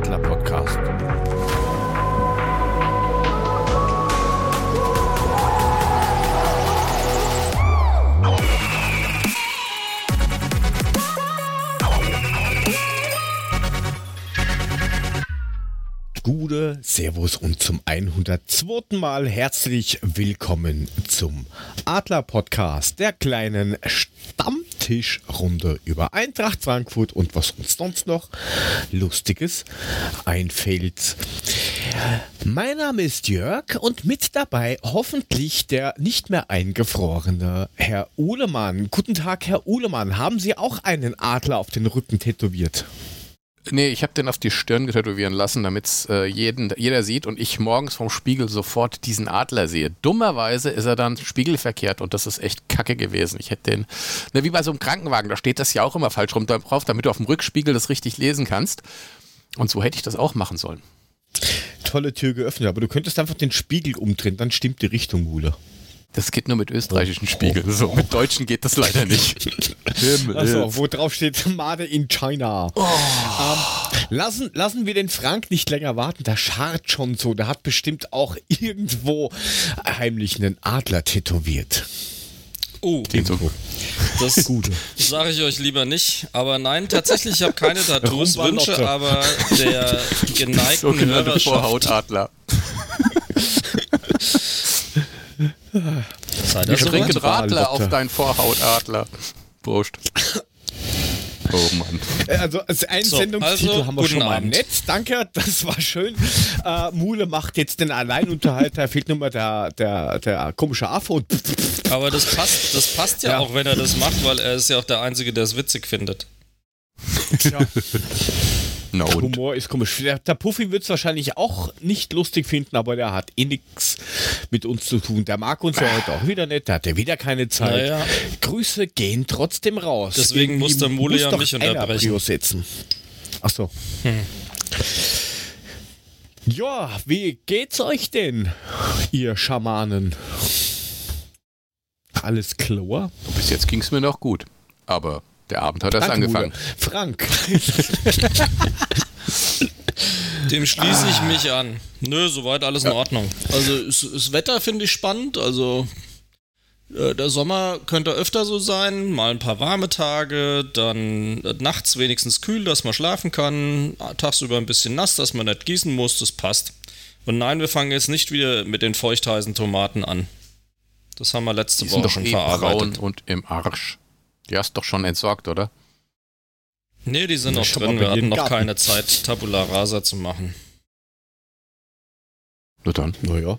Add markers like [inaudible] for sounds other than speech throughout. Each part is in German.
Adler Podcast. Gute, Servus und zum 102. Mal herzlich willkommen zum Adler Podcast, der kleinen Stammtischrunde über Eintracht Frankfurt und was uns sonst noch Lustiges einfällt. Mein Name ist Jörg und mit dabei hoffentlich der nicht mehr eingefrorene Herr Uhlemann. Guten Tag, Herr Uhlemann. Haben Sie auch einen Adler auf den Rücken tätowiert? Nee, ich habe den auf die Stirn tätowieren lassen, damit es äh, jeder sieht und ich morgens vom Spiegel sofort diesen Adler sehe. Dummerweise ist er dann spiegelverkehrt und das ist echt kacke gewesen. Ich hätte den, ne, wie bei so einem Krankenwagen, da steht das ja auch immer falsch rum drauf, damit du auf dem Rückspiegel das richtig lesen kannst. Und so hätte ich das auch machen sollen. Tolle Tür geöffnet, aber du könntest einfach den Spiegel umdrehen, dann stimmt die Richtung, Mule. Das geht nur mit österreichischen oh. Spiegeln. So, mit deutschen geht das leider nicht. [laughs] Achso, wo drauf steht [laughs] Made in China. Oh. Ähm, lassen, lassen wir den Frank nicht länger warten. Der scharrt schon so. Der hat bestimmt auch irgendwo heimlich einen Adler tätowiert. Oh, so. das [laughs] Gute. sage ich euch lieber nicht. Aber nein, tatsächlich, ich habe keine Tattoos-Wünsche, aber der geneigten Hörerschaft... Vorhautadler. Ich trinke Radler auf deinen Vorhautadler. Wurscht. [laughs] Oh Mann. Äh, also, also einen so, Sendungstitel also, haben wir schon mal Abend. nett. Danke, das war schön. Äh, Mule macht jetzt den Alleinunterhalter, fehlt nur mal der, der, der komische Affe. Aber das passt, das passt ja, ja, auch, wenn er das macht, weil er ist ja auch der Einzige, der es witzig findet. Ja. [laughs] No, der Humor ist komisch. Der, der Puffy wird es wahrscheinlich auch nicht lustig finden, aber der hat eh nichts mit uns zu tun. Der mag uns ja heute auch wieder nicht, der hat ja wieder keine Zeit. Naja. Grüße gehen trotzdem raus. Deswegen muss der Mule ja mich unterbrechen. setzen. Achso. Hm. Ja, wie geht's euch denn, ihr Schamanen? Alles klar? Bis jetzt ging's mir noch gut. Aber der Abend hat erst angefangen. Bruder. Frank. [laughs] Dem schließe ich mich an. Nö, soweit alles in Ordnung. Also das Wetter finde ich spannend. Also äh, der Sommer könnte öfter so sein, mal ein paar warme Tage, dann nachts wenigstens kühl, dass man schlafen kann, tagsüber ein bisschen nass, dass man nicht gießen muss, das passt. Und nein, wir fangen jetzt nicht wieder mit den feuchtheißen Tomaten an. Das haben wir letzte Die Woche schon eh verarbeitet. Braun und im Arsch. Die hast doch schon entsorgt, oder? Nee, die sind noch drin. Wir hatten noch Garten. keine Zeit, Tabula Rasa zu machen. Nur dann. Naja.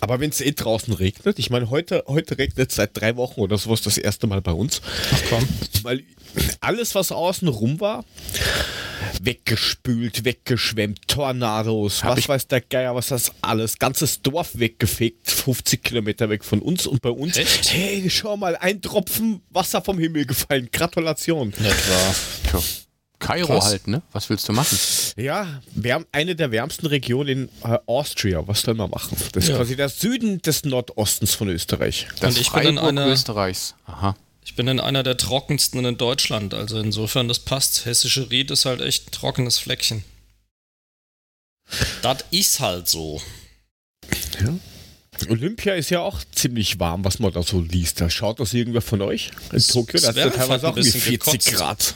Aber wenn es eh draußen regnet, ich meine, heute, heute regnet es seit drei Wochen oder sowas das erste Mal bei uns. Ach komm. Weil alles, was außen rum war, weggespült, weggeschwemmt, Tornados, Hab was weiß der Geier, was das alles, ganzes Dorf weggefegt, 50 Kilometer weg von uns und bei uns. Echt? Hey, schau mal, ein Tropfen Wasser vom Himmel gefallen. Gratulation. Tja. Kairo Krass. halt, ne? Was willst du machen? Ja, wir haben eine der wärmsten Regionen in äh, Austria. Was soll man machen? Das ist ja. quasi der Süden des Nordostens von Österreich. Das Und ich Freiburg bin in einer, Österreichs. Aha. Ich bin in einer der trockensten in Deutschland. Also insofern, das passt. Hessische Ried ist halt echt ein trockenes Fleckchen. Das ist halt so. Ja. Olympia ist ja auch ziemlich warm, was man da so liest. Da schaut das irgendwer von euch in Tokio? Da ist ja teilweise auch 40 gekotzt. Grad.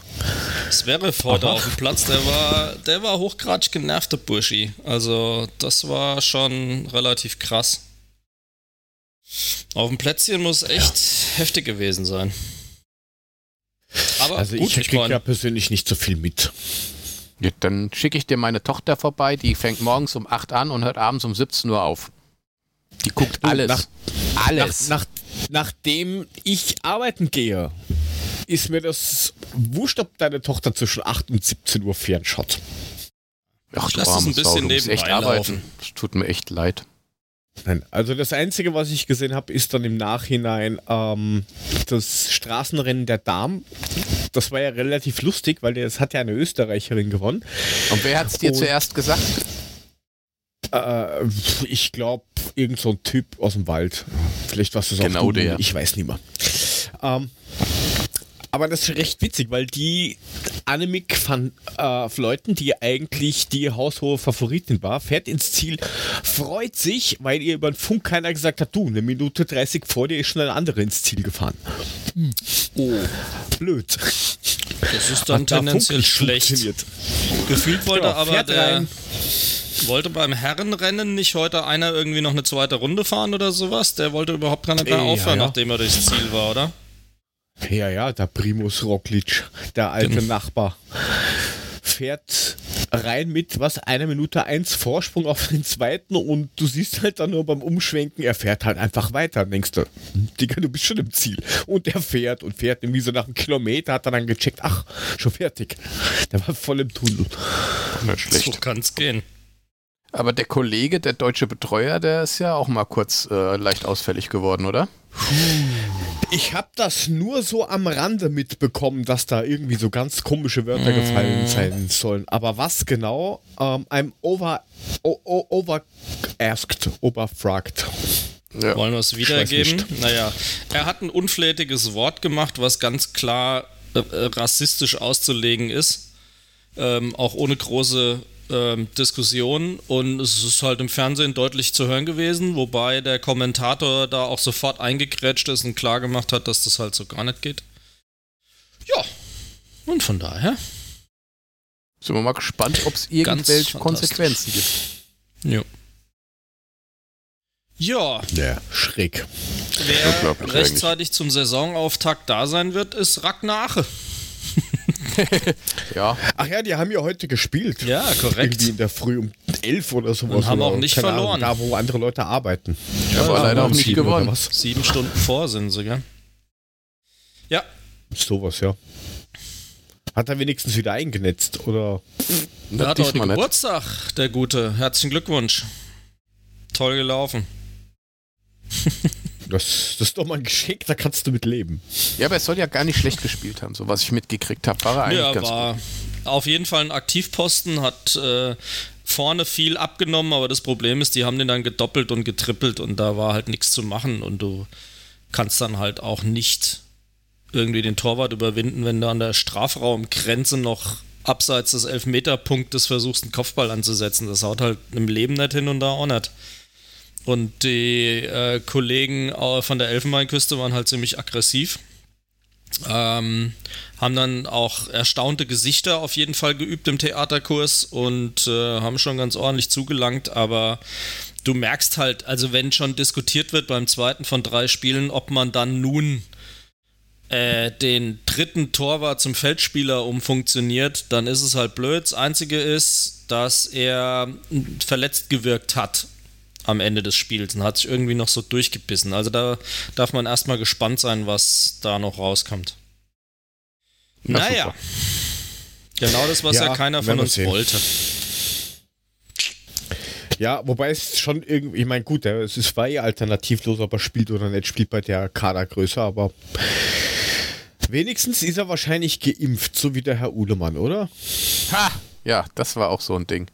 Das wäre heute auf dem Platz, der war, der war hochgradig genervt, der Burschi. Also, das war schon relativ krass. Auf dem Plätzchen muss echt ja. heftig gewesen sein. Aber also gut, ich kriege ja persönlich nicht so viel mit. Ja, dann schicke ich dir meine Tochter vorbei, die fängt morgens um 8 an und hört abends um 17 Uhr auf. Die guckt alles. Nach, alles. Nach, nach, nachdem ich arbeiten gehe, ist mir das wurscht, ob deine Tochter zwischen 8 und 17 Uhr fernschaut. Ach, du Lass es ein bisschen nebenbei echt arbeiten. Es tut mir echt leid. Nein, also das Einzige, was ich gesehen habe, ist dann im Nachhinein ähm, das Straßenrennen der Damen. Das war ja relativ lustig, weil das hat ja eine Österreicherin gewonnen. Und wer hat es dir Und, zuerst gesagt? Äh, ich glaube, irgend so ein Typ aus dem Wald. Vielleicht was das genau der. Ich weiß nicht mehr. Ähm, aber das ist recht witzig, weil die Annemiek van äh, Fleuten, die eigentlich die haushohe Favoritin war, fährt ins Ziel, freut sich, weil ihr über den Funk keiner gesagt hat, du, eine Minute 30 vor dir ist schon ein anderer ins Ziel gefahren. Oh. Blöd. Das ist dann tendenziell schlecht. Gefühlt wollte Genau, aber der, rein. wollte beim Herrenrennen nicht heute einer irgendwie noch eine zweite Runde fahren oder sowas? Der wollte überhaupt gar nicht mehr Ja, aufhören, ja. nachdem er durchs Ziel war, oder? Ja, ja, der Primus Roglic, der alte Genau. Nachbar, fährt rein mit, was, einer Minute eins Vorsprung auf den zweiten und du siehst halt dann nur beim Umschwenken, er fährt halt einfach weiter. Dann denkst du, Digga, du bist schon im Ziel. Und er fährt und fährt irgendwie so nach einem Kilometer, hat er dann gecheckt, ach, schon fertig. Der war voll im Tunnel. Nicht schlecht. So kann's gehen. Aber der Kollege, der deutsche Betreuer, der ist ja auch mal kurz äh, leicht ausfällig geworden, oder? Ich habe das nur so am Rande mitbekommen, dass da irgendwie so ganz komische Wörter gefallen sein sollen. Aber was genau? Ähm, I'm over, o, o, over asked, overfragt. Ja. Wollen wir es wiedergeben? Naja, er hat ein unflätiges Wort gemacht, was ganz klar äh, rassistisch auszulegen ist. Ähm, auch ohne große ähm, Diskussion. Und es ist halt im Fernsehen deutlich zu hören gewesen, wobei der Kommentator da auch sofort eingekrätscht ist und klar gemacht hat, dass das halt so gar nicht geht. Ja. Und von daher. Sind wir mal gespannt, ob es irgendwelche. Konsequenzen gibt. Ja. Ja, Ja, schräg. wer rechtzeitig zum Saisonauftakt da sein wird, ist Ragnar Ache. [laughs] Ja, Ach ja, die haben ja heute gespielt. Ja, korrekt. Irgendwie in der Früh um elf oder sowas. Und haben oder auch nicht verloren. Ahnung, da, wo andere Leute arbeiten. Ja, aber leider auch nicht gewonnen. Was? Sieben Stunden vor sind sie, gell? Ja, Sowas, ja. Hat er wenigstens wieder eingenetzt, oder? er hat heute diesmal nicht. Geburtstag, der Gute. Herzlichen Glückwunsch. Toll gelaufen. [laughs] Das, das ist doch mal ein Geschenk, da kannst du mit leben. Ja, aber er soll ja gar nicht schlecht gespielt haben, so was ich mitgekriegt habe. War er eigentlich Ja, ganz war gut. auf jeden Fall ein Aktivposten, hat äh, vorne viel abgenommen, aber das Problem ist, die haben den dann gedoppelt und getrippelt und da war halt nichts zu machen und du kannst dann halt auch nicht irgendwie den Torwart überwinden, wenn du an der Strafraumgrenze noch abseits des Elfmeterpunktes versuchst, einen Kopfball anzusetzen. Das haut halt im Leben nicht hin und da auch nicht. Und die äh, Kollegen äh, von der Elfenbeinküste waren halt ziemlich aggressiv. Ähm, haben dann auch erstaunte Gesichter auf jeden Fall geübt im Theaterkurs und äh, haben schon ganz ordentlich zugelangt, aber du merkst halt, also wenn schon diskutiert wird beim zweiten von drei Spielen, ob man dann nun äh, den dritten Torwart zum Feldspieler umfunktioniert, dann ist es halt blöd. Das Einzige ist, dass er verletzt gewirkt hat am Ende des Spiels und hat sich irgendwie noch so durchgebissen. Also da darf man erstmal gespannt sein, was da noch rauskommt. Na, naja. super. Genau das, was ja, Ja, keiner von uns sehen. wollte. Ja, wobei es schon irgendwie, ich meine, gut, es ist war eh alternativlos, ob er spielt oder nicht, spielt bei der Kadergröße, aber wenigstens ist er wahrscheinlich geimpft, so wie der Herr Uhlemann, oder? Ha! Ja, das war auch so ein Ding.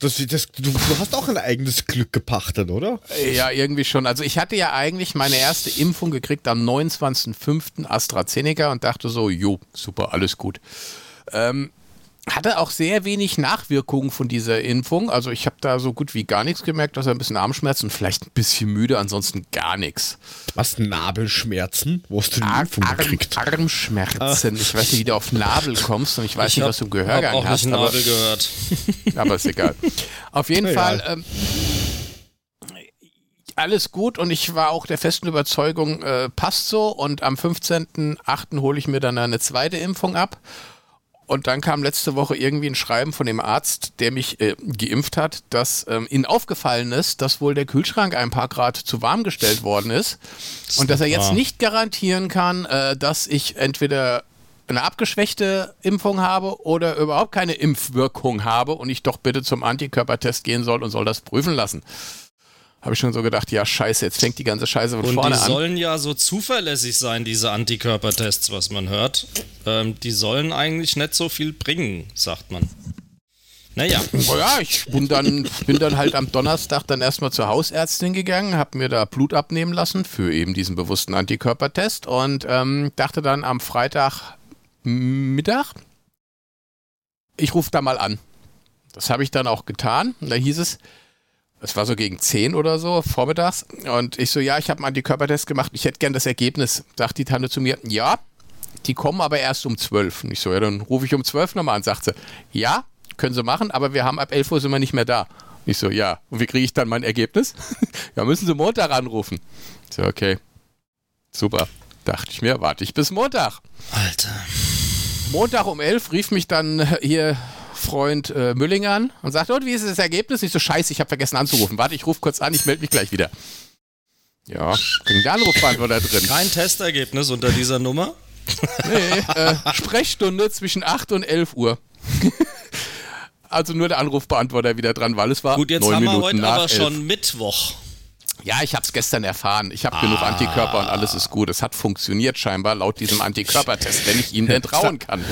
Das, das, du, du hast auch ein eigenes Glück gepachtet, oder? Ja, irgendwie schon. Also ich hatte ja eigentlich meine erste Impfung gekriegt am 29.05. AstraZeneca und dachte so, jo, super, alles gut. Ähm, hatte auch sehr wenig Nachwirkungen von dieser Impfung. Also ich habe da so gut wie gar nichts gemerkt, dass er ein bisschen Armschmerzen und vielleicht ein bisschen müde, ansonsten gar nichts. Was, Nabelschmerzen? Wo hast du die Ar Impfung Arm gekriegt? Armschmerzen. Ich weiß nicht, wie du auf Nabel kommst und ich weiß nicht, hab- was du im Gehörgang auch hast. nicht Aber, Nabel gehört. [laughs] aber ist egal. Auf jeden Egal. Fall. Ähm, alles gut und ich war auch der festen Überzeugung, äh, passt so und am 15.08. hole ich mir dann eine zweite Impfung ab. Und dann kam letzte Woche irgendwie ein Schreiben von dem Arzt, der mich äh, geimpft hat, dass ähm, ihnen aufgefallen ist, dass wohl der Kühlschrank ein paar Grad zu warm gestellt worden ist. und dass er jetzt wahr. nicht garantieren kann, äh, dass ich entweder eine abgeschwächte Impfung habe oder überhaupt keine Impfwirkung habe und ich doch bitte zum Antikörpertest gehen soll und soll das prüfen lassen. Habe ich schon so gedacht, ja scheiße, jetzt fängt die ganze Scheiße von Und vorne die an. sollen ja so zuverlässig sein, diese Antikörpertests, was man hört. Ähm, die sollen eigentlich nicht so viel bringen, sagt man. Naja, Oh ja, ich bin dann, bin dann halt am Donnerstag dann erstmal zur Hausärztin gegangen, habe mir da Blut abnehmen lassen für eben diesen bewussten Antikörpertest und ähm, dachte dann am Freitag Mittag, ich rufe da mal an. Das habe ich dann auch getan. Und da hieß es, es war so gegen 10 oder so, vormittags. Und ich so, ja, ich habe einen Antikörpertest gemacht, ich hätte gern das Ergebnis. Sagt die Tante zu mir, ja, die kommen aber erst um 12. Und ich so, ja, dann rufe ich um 12 nochmal an. Sagt sie, ja, können sie machen, aber wir haben ab 11 Uhr sind wir nicht mehr da. Ich so, ja, und wie kriege ich dann mein Ergebnis? [laughs] ja, müssen sie Montag anrufen. Ich so, okay, super. Dachte ich mir, warte ich bis Montag. Alter. Montag um 11 rief mich dann hier Freund äh, Müllinger an und sagt, und wie ist das Ergebnis? Ich so, scheiße, ich habe vergessen anzurufen. Warte, ich rufe kurz an, ich melde mich gleich wieder. Ja, ging der Anrufbeantworter drin. Kein Testergebnis unter dieser Nummer? Nee, äh, Sprechstunde zwischen 8 und 11 Uhr. [laughs] also nur der Anrufbeantworter wieder dran, weil es war Gut, jetzt neun haben wir heute aber 11. schon Mittwoch. Ja, ich habe es gestern erfahren. Ich habe genug Antikörper und alles ist gut. Es hat funktioniert scheinbar laut diesem Antikörpertest, wenn ich ihm [laughs] denn trauen kann.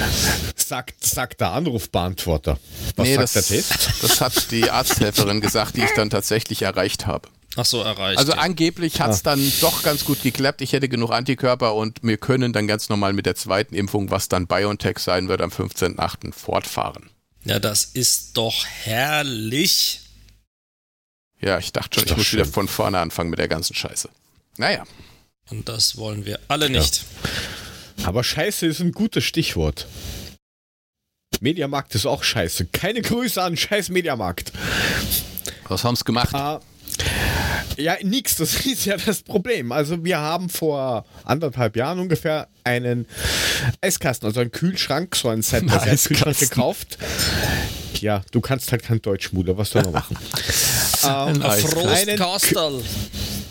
Sagt, sagt der Anrufbeantworter. Was nee, sagt das, der Test? das hat die [laughs] Arzthelferin gesagt, die ich dann tatsächlich erreicht habe. Ach so, erreicht. Also angeblich hat es dann doch ganz gut geklappt. Ich hätte genug Antikörper und wir können dann ganz normal mit der zweiten Impfung, was dann BioNTech sein wird, am 15.8. fortfahren. ja, das ist doch herrlich. Ja, ich dachte schon, ich muss wieder schön. von vorne anfangen mit der ganzen Scheiße. Naja, Und das wollen wir alle nicht. Aber Scheiße ist ein gutes Stichwort. Mediamarkt ist auch scheiße. Keine Grüße an scheiß Mediamarkt. was haben sie gemacht? Ah, ja, nix, das [laughs] ist ja das Problem. Also wir haben vor anderthalb Jahren ungefähr einen Eiskasten, also einen Kühlschrank, so einen set [laughs] set kühlschrank Eiskasten. gekauft. Ja, du kannst halt kein Deutsch, Mutter, was soll man machen? [laughs] ähm, Ein Frostkastel.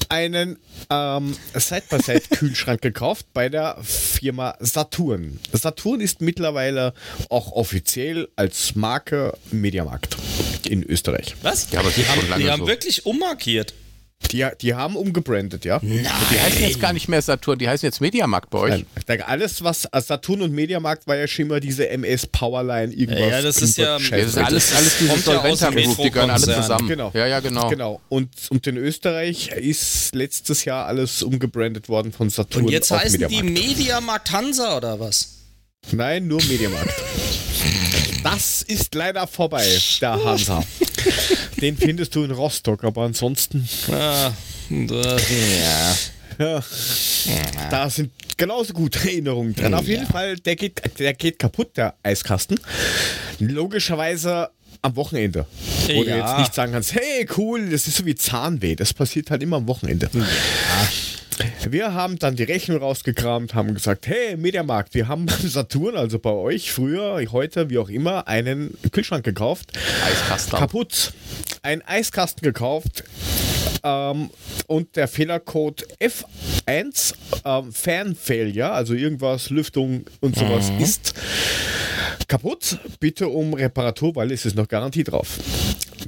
einen ähm, Side-by-Side-Kühlschrank gekauft bei der Firma Saturn. Saturn ist mittlerweile auch offiziell als Marke Mediamarkt in Österreich. Was? Ja, aber die haben, die haben so. wirklich ummarkiert. Die, die haben umgebrandet, ja. Nein. Die heißen jetzt gar nicht mehr Saturn, die heißen jetzt Mediamarkt bei euch. Nein, ich denke, alles, was äh, Saturn und Mediamarkt war ja schon immer diese MS Powerline, irgendwas. Ja, das ist ja- das ist alles, alles diese Kommt ja aus dem Solventa Group, die gehören alle zusammen. Genau. Ja, ja, genau. Genau. Und, und in Österreich ist letztes Jahr alles umgebrandet worden von Saturn. Und jetzt auf heißen die Mediamarkt. Mediamarkt Hansa oder was? Nein, nur Mediamarkt. [laughs] Das ist leider vorbei, der Hansa. Den findest du in Rostock, aber ansonsten, Ah, das, ja. ja, da sind genauso gute Erinnerungen dran. Auf jeden Fall, der geht, der geht kaputt, der Eiskasten. Logischerweise am Wochenende. Wo du Ja. jetzt nicht sagen kannst, hey, cool, das ist so wie Zahnweh. Das passiert halt immer am Wochenende. Wir haben dann die Rechnung rausgekramt, haben gesagt, hey, Mediamarkt, wir haben beim [laughs] Saturn, also bei euch früher, heute, wie auch immer, einen Kühlschrank gekauft. Eiskasten. Kaputt. Ein Eiskasten gekauft. Ähm, und der Fehlercode F1 ähm, Fan Failure, also irgendwas, Lüftung und sowas, ist kaputt. Bitte um Reparatur, weil es ist noch Garantie drauf.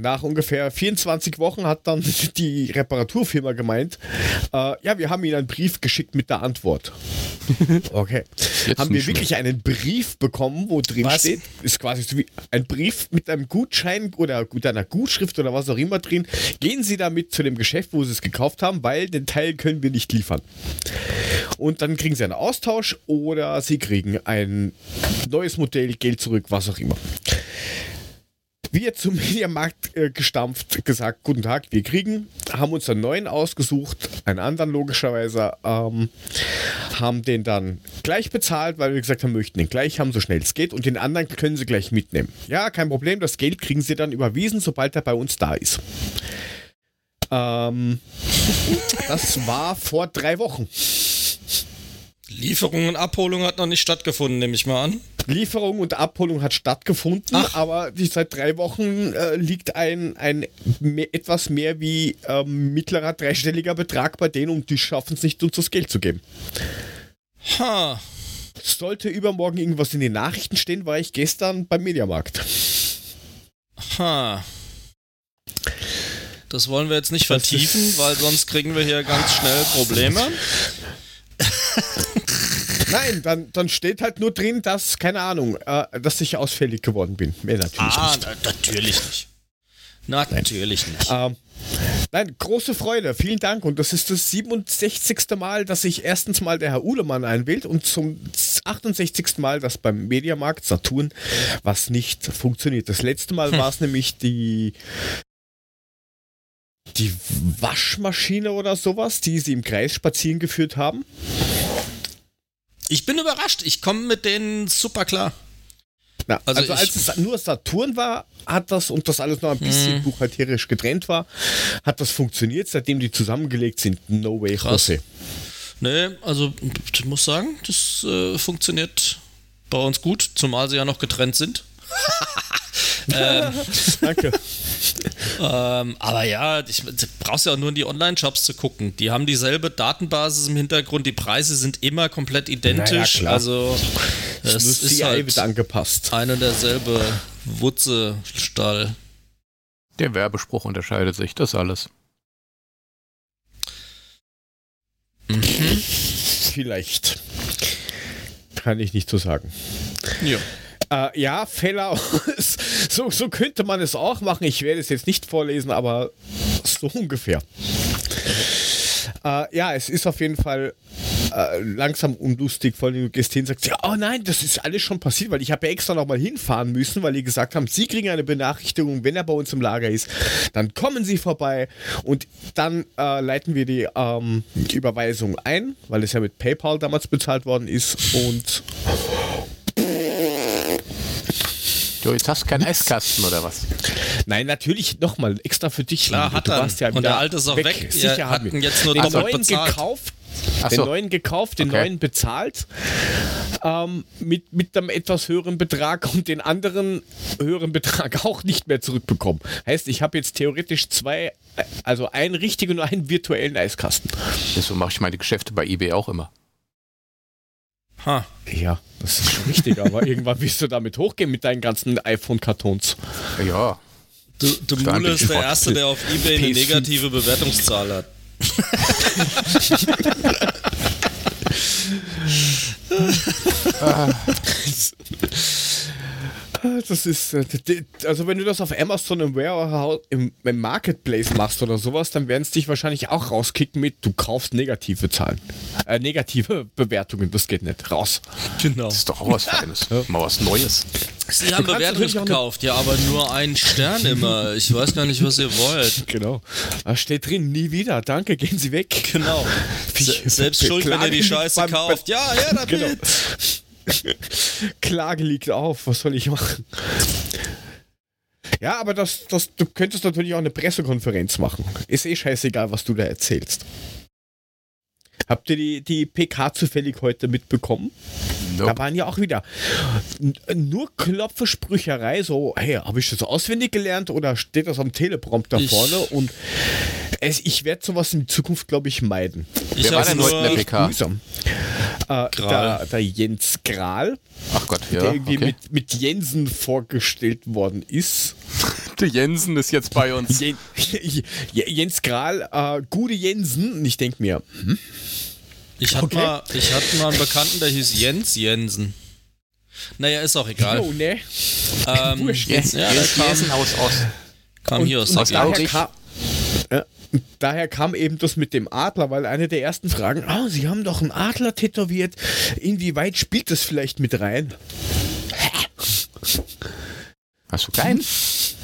Nach ungefähr 24 Wochen hat dann [laughs] die Reparaturfirma gemeint, äh, ja, wir haben Ihnen einen Brief geschickt mit der Antwort. [laughs] Okay. Jetzt haben wir mehr. wirklich einen Brief bekommen, wo drin Was? steht, ist quasi so wie ein Brief mit einem Gutschein oder mit einer Gutschrift oder was auch immer drin. Gehen Sie damit zu dem Geschäft, wo Sie es gekauft haben, weil den Teil können wir nicht liefern. Und dann kriegen Sie einen Austausch oder Sie kriegen ein neues Modell, Geld zurück, was auch immer. Wir zum Mediamarkt äh, gestampft, gesagt, guten Tag, wir kriegen, haben uns einen neuen ausgesucht, einen anderen logischerweise, ähm, haben den dann gleich bezahlt, weil wir gesagt haben, möchten den gleich haben, so schnell es geht und den anderen können sie gleich mitnehmen. Ja, kein Problem, das Geld kriegen sie dann überwiesen, sobald er bei uns da ist. Ähm, [laughs] das war vor drei Wochen. Lieferung und Abholung hat noch nicht stattgefunden, nehme ich mal an. Lieferung und Abholung hat stattgefunden, Ach. aber die, seit drei Wochen äh, liegt ein, ein mehr, etwas mehr wie ähm, mittlerer dreistelliger Betrag bei denen und die schaffen es nicht, uns das Geld zu geben. Ha. Sollte übermorgen irgendwas in den Nachrichten stehen, war ich gestern beim Mediamarkt. Ha. Das wollen wir jetzt nicht vertiefen, weil sonst kriegen wir hier ganz schnell Probleme. [laughs] Nein, dann, dann steht halt nur drin, dass, keine Ahnung, äh, dass ich ausfällig geworden bin. Mehr natürlich Ah, nicht. na, natürlich nicht. Na, natürlich nicht. Ähm, nein, große Freude, vielen Dank. Und das ist das 67. Mal, dass sich erstens mal der Herr Uhlemann einwählt und zum 68. Mal, dass beim Mediamarkt Saturn was nicht funktioniert. Das letzte Mal war es nämlich die die Waschmaschine oder sowas, die sie im Kreis spazieren geführt haben. Ich bin überrascht. Ich komme mit denen super klar. Na, also, Also als es nur Saturn war, hat das und das alles noch ein bisschen Mhm. buchhalterisch getrennt war, hat das funktioniert. Seitdem die zusammengelegt sind, no way, Krass. Jose. Nee, also ich muss sagen, das äh, funktioniert bei uns gut, zumal sie ja noch getrennt sind. [laughs] Danke. Ähm, aber ja, ich, du brauchst ja auch nur in die Online-Shops zu gucken. Die haben dieselbe Datenbasis im Hintergrund, die Preise sind immer komplett identisch. Naja, klar. also es ist halt angepasst. ein und derselbe Wutze-Stall. Der Werbespruch unterscheidet sich, das alles. Vielleicht. Kann ich nicht so sagen. Ja. Äh, ja, Fehler, [laughs] so, so könnte man es auch machen. Ich werde es jetzt nicht vorlesen, aber so ungefähr. Äh, ja, es ist auf jeden Fall äh, langsam unlustig, vor allem Gestin sagt, ja, oh nein, das ist alles schon passiert, weil ich habe ja extra nochmal hinfahren müssen, weil die gesagt haben, sie kriegen eine Benachrichtigung, wenn er bei uns im Lager ist, dann kommen sie vorbei und dann äh, leiten wir die, ähm, die Überweisung ein, weil es ja mit PayPal damals bezahlt worden ist und Du, jetzt hast du keinen Eiskasten oder was? Nein, natürlich nochmal extra für dich. Klar, hat du er. warst ja Und wieder der alte ist auch weg. Sicher Wir hatten wir. jetzt nur den doppelt neuen bezahlt. gekauft. Ach Den so. neuen gekauft, den Okay. neuen bezahlt, ähm, mit, mit einem etwas höheren Betrag und den anderen höheren Betrag [laughs] auch nicht mehr zurückbekommen. Heißt, ich habe jetzt theoretisch zwei, also einen richtigen und einen virtuellen Eiskasten. So mache ich meine Geschäfte bei eBay auch immer. Ha. Ja, das ist schon richtig, aber [laughs] irgendwann wirst du damit hochgehen mit deinen ganzen iPhone-Kartons. Ja, Du, du Mule ist der. Erste, der auf Ebay eine PS5. negative Bewertungszahl hat. [laughs] [laughs] Das ist, äh, also wenn du das auf Amazon im Warehouse, im, im Marketplace machst oder sowas, dann werden es dich wahrscheinlich auch rauskicken mit, du kaufst negative Zahlen. Äh, negative Bewertungen, das geht nicht. Raus. Genau. das ist doch auch was Feines. Mal was Neues. Sie haben Bewertungen gekauft, ja, aber nur einen Stern immer. Ich weiß gar nicht, was ihr wollt. [laughs] Genau. Da steht drin, nie wieder. Danke, gehen Sie weg. Genau. [laughs] Se selbst schuld, wenn ihr die Scheiße kauft. Ja, ja, damit. Genau. [laughs] Klage liegt auf, was soll ich machen? Ja, aber das, das, du könntest natürlich auch eine Pressekonferenz machen. Ist eh scheißegal, was du da erzählst. Habt ihr die, die PK zufällig heute mitbekommen? Da Nope. waren ja auch wieder nur Klopfersprücherei, so, hey, habe ich das auswendig gelernt oder steht das am Teleprompter Ich- vorne? Und es, ich werde sowas in Zukunft, glaube ich, meiden. Ich Wer war denn heute in der PK? Mühsam. Äh, der, der Jens Gral, Ach Gott, ja. der irgendwie Okay. mit, mit Jensen vorgestellt worden ist. [laughs] Der Jensen ist jetzt bei uns. Jen, Jens Gral, äh, gute Jensen. Und ich denke mir, hm, ich hatte Okay. mal, ich hatte mal einen Bekannten, der hieß Jens Jensen. Naja, ist auch egal. oh ne. Ähm, Wurscht. Jens, ja, Jens kam, Jensen aus, aus. kam hier aus und der aus Gegend. daher, Aurich. kam, ja, und daher kam eben das mit dem Adler, weil eine der ersten Fragen, oh, Sie haben doch einen Adler tätowiert. Inwieweit spielt das vielleicht mit rein? Hast du keinen?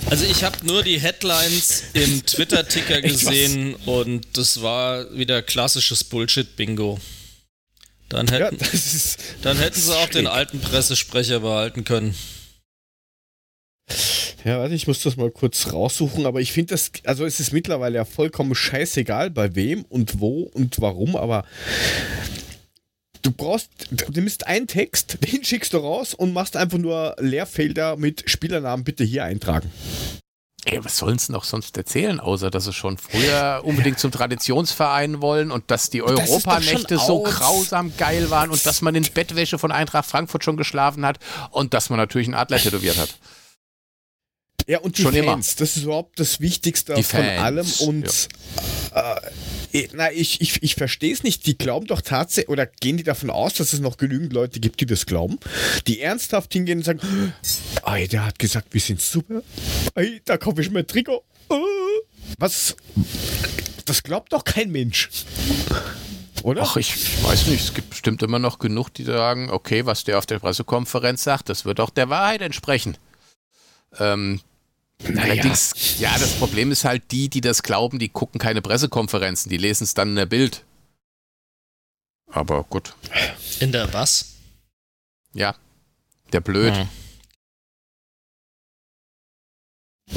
Also ich habe nur die Headlines im Twitter-Ticker [laughs] gesehen und das war wieder klassisches Bullshit-Bingo. Dann Ja, hätten, das ist. dann hätten sie auch den schräg. alten Pressesprecher behalten können. Ja, warte, ich muss das mal kurz raussuchen, aber ich finde das, also es ist mittlerweile ja vollkommen scheißegal, bei wem und wo und warum, aber du brauchst, du nimmst einen Text, [laughs] den schickst du raus und machst einfach nur Leerfelder mit Spielernamen bitte hier eintragen. Ey, was sollen sie noch sonst erzählen, außer dass sie schon früher [laughs] unbedingt zum Traditionsverein wollen und dass die Europanächte so aus. grausam geil waren und dass man in Bettwäsche von Eintracht Frankfurt schon geschlafen hat und dass man natürlich einen Adler tätowiert hat. Ja, und die Schon immer. Fans, das ist überhaupt das Wichtigste Die von Fans, allem und äh, na, ich, ich, ich verstehe es nicht. Die glauben doch tatsächlich, oder gehen die davon aus, dass es noch genügend Leute gibt, die das glauben, die ernsthaft hingehen und sagen, ey, der hat gesagt, wir sind super. Ey, da kaufe ich mir ein Trikot. Äh, Was? Das glaubt doch kein Mensch. oder? Ach, ich weiß nicht. Es gibt bestimmt immer noch genug, die sagen, okay, was der auf der Pressekonferenz sagt, das wird auch der Wahrheit entsprechen. Ähm, Naja. Allerdings, ja, das Problem ist halt, die, die das glauben, die gucken keine Pressekonferenzen, die lesen es dann in der Bild. Aber gut, In der was? ja, der blöd. Hm.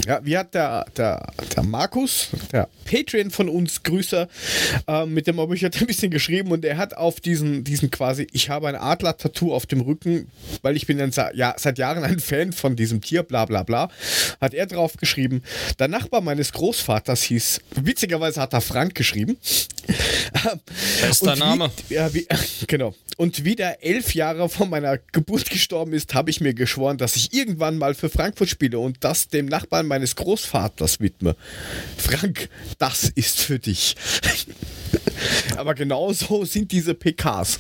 Ja, wie hat der, der, der Markus, der Patreon von uns, Grüßer, äh, mit dem habe ich heute ein bisschen geschrieben und er hat auf diesen, diesen quasi, ich habe ein Adler-Tattoo auf dem Rücken, weil ich bin ein, ja, seit Jahren ein Fan von diesem Tier, bla bla bla, hat er drauf geschrieben, der Nachbar meines Großvaters hieß, witzigerweise hat er Frank geschrieben. Bester Name. Wie, ja, wie, [laughs] genau. Und wie der elf Jahre von meiner Geburt gestorben ist, habe ich mir geschworen, dass ich irgendwann mal für Frankfurt spiele und das dem Nachbarn meines Großvaters widme. Frank, das ist für dich. [laughs] Aber genau so sind diese PKs.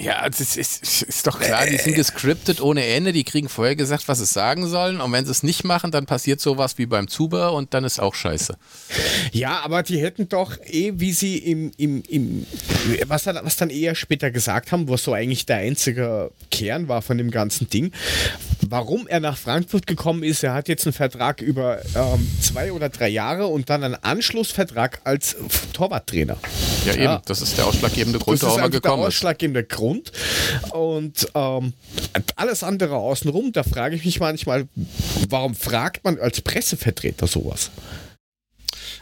Ja, das ist, ist, ist doch klar, die sind gescriptet ohne Ende, die kriegen vorher gesagt, was sie sagen sollen und wenn sie es nicht machen, dann passiert sowas wie beim Zuber und dann ist auch scheiße. Ja, aber die hätten doch eh, wie sie im, im, im was, dann, was dann eher später gesagt haben, was so eigentlich der einzige Kern war von dem ganzen Ding, warum er nach Frankfurt gekommen ist. Er hat jetzt einen Vertrag über ähm, zwei oder drei Jahre und dann einen Anschlussvertrag als Torwarttrainer. Ja, eben, Ja. das ist der ausschlaggebende Grund, das warum er der gekommen ist. ausschlaggebende Grund. Und ähm, alles andere außenrum, da frage ich mich manchmal, warum fragt man als Pressevertreter sowas?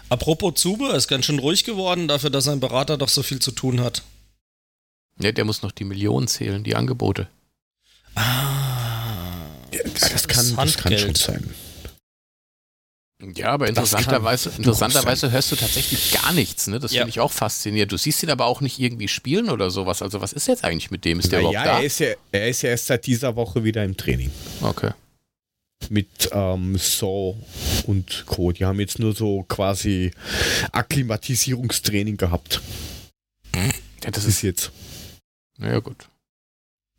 Apropos Zube, ist ganz schön ruhig geworden, dafür, dass sein Berater doch so viel zu tun hat. Ja, der muss noch die Millionen zählen, die Angebote. Ah. Ja, das, kann, das kann schon sein. Ja, aber interessanterweise, interessanterweise hörst du tatsächlich gar nichts. Ne? Das Ja. finde ich auch faszinierend. Du siehst ihn aber auch nicht irgendwie spielen oder sowas. Also was ist jetzt eigentlich mit dem? Ist der Naja, überhaupt er ist, ja, er ist ja erst seit dieser Woche wieder im Training. da? Okay. Mit ähm, So und Co. Die haben jetzt nur so quasi Akklimatisierungstraining gehabt. Ja, das ist, jetzt. naja gut.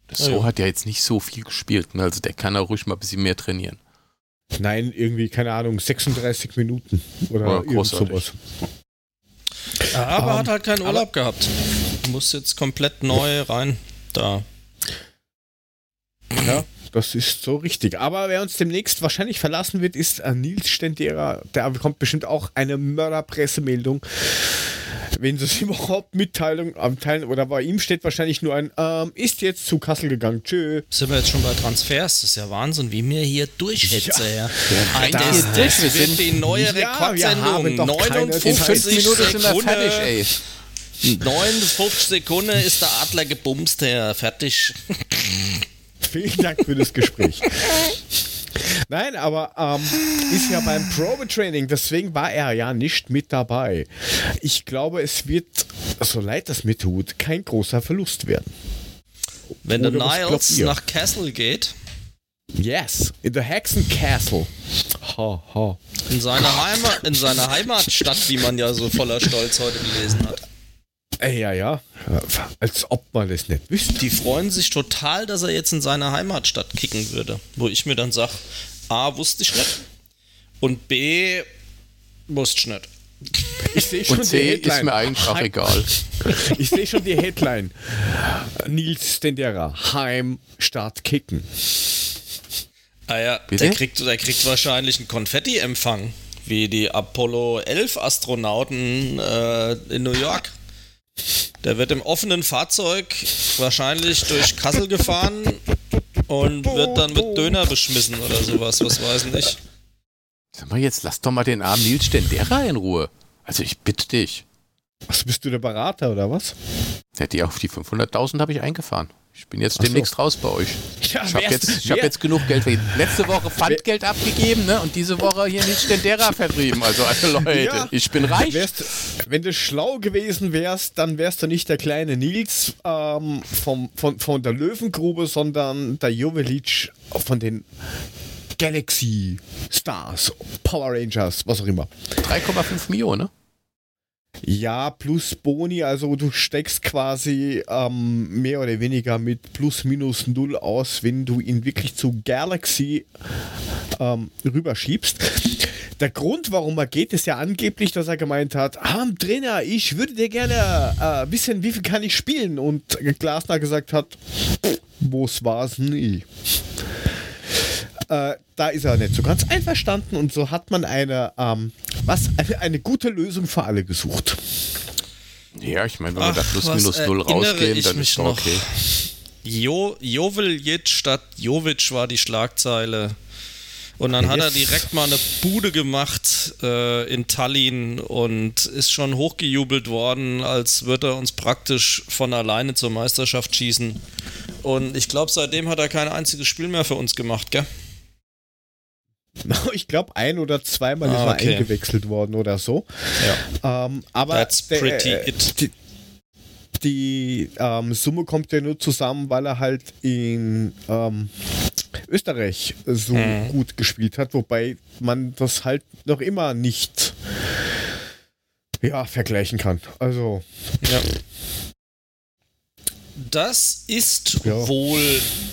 Das Ja, so ja. hat ja jetzt nicht so viel gespielt. Ne? Also der kann auch ruhig mal ein bisschen mehr trainieren. Nein, irgendwie, keine Ahnung, 36 Minuten oder Ja, sowas. Aber Ähm, hat halt keinen Urlaub gehabt. Muss jetzt komplett neu rein. Da. Ja, das ist so richtig. Aber wer uns demnächst wahrscheinlich verlassen wird, ist äh, Nils Stendera. Der bekommt bestimmt auch eine Mörderpressemeldung. Wenn sie es [laughs] überhaupt Mitteilung am Teilen oder bei ihm steht wahrscheinlich nur ein ähm, ist jetzt zu Kassel gegangen. Tschö. Sind wir jetzt schon bei Transfers? Das ist ja Wahnsinn, wie mir hier durchhetze, ja. das, hier das durch, wir wird sind- die neue Ja, Rekordsendung. keine 59 Zeit. Fünf Minuten sind wir Sekunden. fertig, ey. 59 Sekunden ist der Adler gebumst, der fertig. Vielen Dank für das Gespräch. [laughs] Nein, aber ähm, ist ja beim Probetraining, deswegen war er ja nicht mit dabei. Ich glaube, es wird, so leid das mir tut, kein großer Verlust werden. Wenn der Oder Niles nach Castle geht, Yes, in the Hexen Castle. Ha, ha. in seine, Heimat, in Heimatstadt, wie man ja so voller Stolz heute gelesen hat. Äh, Ja, ja, als ob man es nicht wüsste. Die freuen sich total, dass er jetzt in seine Heimatstadt kicken würde. Wo ich mir dann sage, A, wusste ich nicht. Und B, wusste ich nicht. Ich sehe schon Und die C Headline. ist mir eigentlich auch egal. [laughs] Ich sehe schon die Headline. Nils Stendera, Heim statt Kicken. Ah ja, Bitte? der kriegt, der kriegt wahrscheinlich einen Konfetti-Empfang, wie die Apollo 11 Astronauten äh, in New York. Der wird im offenen Fahrzeug wahrscheinlich durch Kassel gefahren und wird dann mit Döner beschmissen oder sowas, was weiß nicht. Sag mal jetzt, lass doch mal den armen Nils Stendera in Ruhe. Also ich bitte dich. Was bist du der Berater oder was? Ja, die auf die 500.000 habe ich eingefahren. Ich bin jetzt Ach so. demnächst raus bei euch. [laughs] Ja, Ich habe jetzt, ich hab jetzt genug Geld verdient. Letzte Woche Pfandgeld abgegeben ne? und diese Woche hier Nils Stendera [laughs] vertrieben. Also, also Leute, Ja. ich bin reich. Wärst, wenn du schlau gewesen wärst, dann wärst du nicht der kleine Nils ähm, vom, von, von der Löwengrube, sondern der Jovelic von den Galaxy Stars, Power Rangers, was auch immer. 3,5 Millionen, ne? Ja, plus Boni, also du steckst quasi ähm, mehr oder weniger mit plus minus null aus, wenn du ihn wirklich zu Galaxy ähm, rüberschiebst. der Grund, warum er geht, ist ja angeblich, dass er gemeint hat, ah, Trainer, ich würde dir gerne äh, wissen, wie viel kann ich spielen? Und Glasner gesagt hat, wo's war's nie. Äh, da ist er nicht so ganz einverstanden und so hat man eine, ähm, was, eine, eine gute Lösung für alle gesucht. Ja, ich meine, wenn wir da plus minus null erinnere rausgehen, dann ist doch noch. okay. Jo, Joveljic statt Jovic war die Schlagzeile. Und dann hat er direkt mal eine Bude gemacht äh, in Tallinn und ist schon hochgejubelt worden, als würde er uns praktisch von alleine zur Meisterschaft schießen. Und ich glaube, seitdem hat er kein einziges Spiel mehr für uns gemacht, gell? [laughs] Ich glaube, ein oder zweimal ist Ah, er okay. eingewechselt worden oder so. Ja. Ähm, aber That's der, pretty äh, it. Die, die ähm, Summe kommt ja nur zusammen, weil er halt in ähm, Österreich so Mhm. gut gespielt hat, wobei man das halt noch immer nicht ja, vergleichen kann. Also, Ja. Das ist Ja. wohl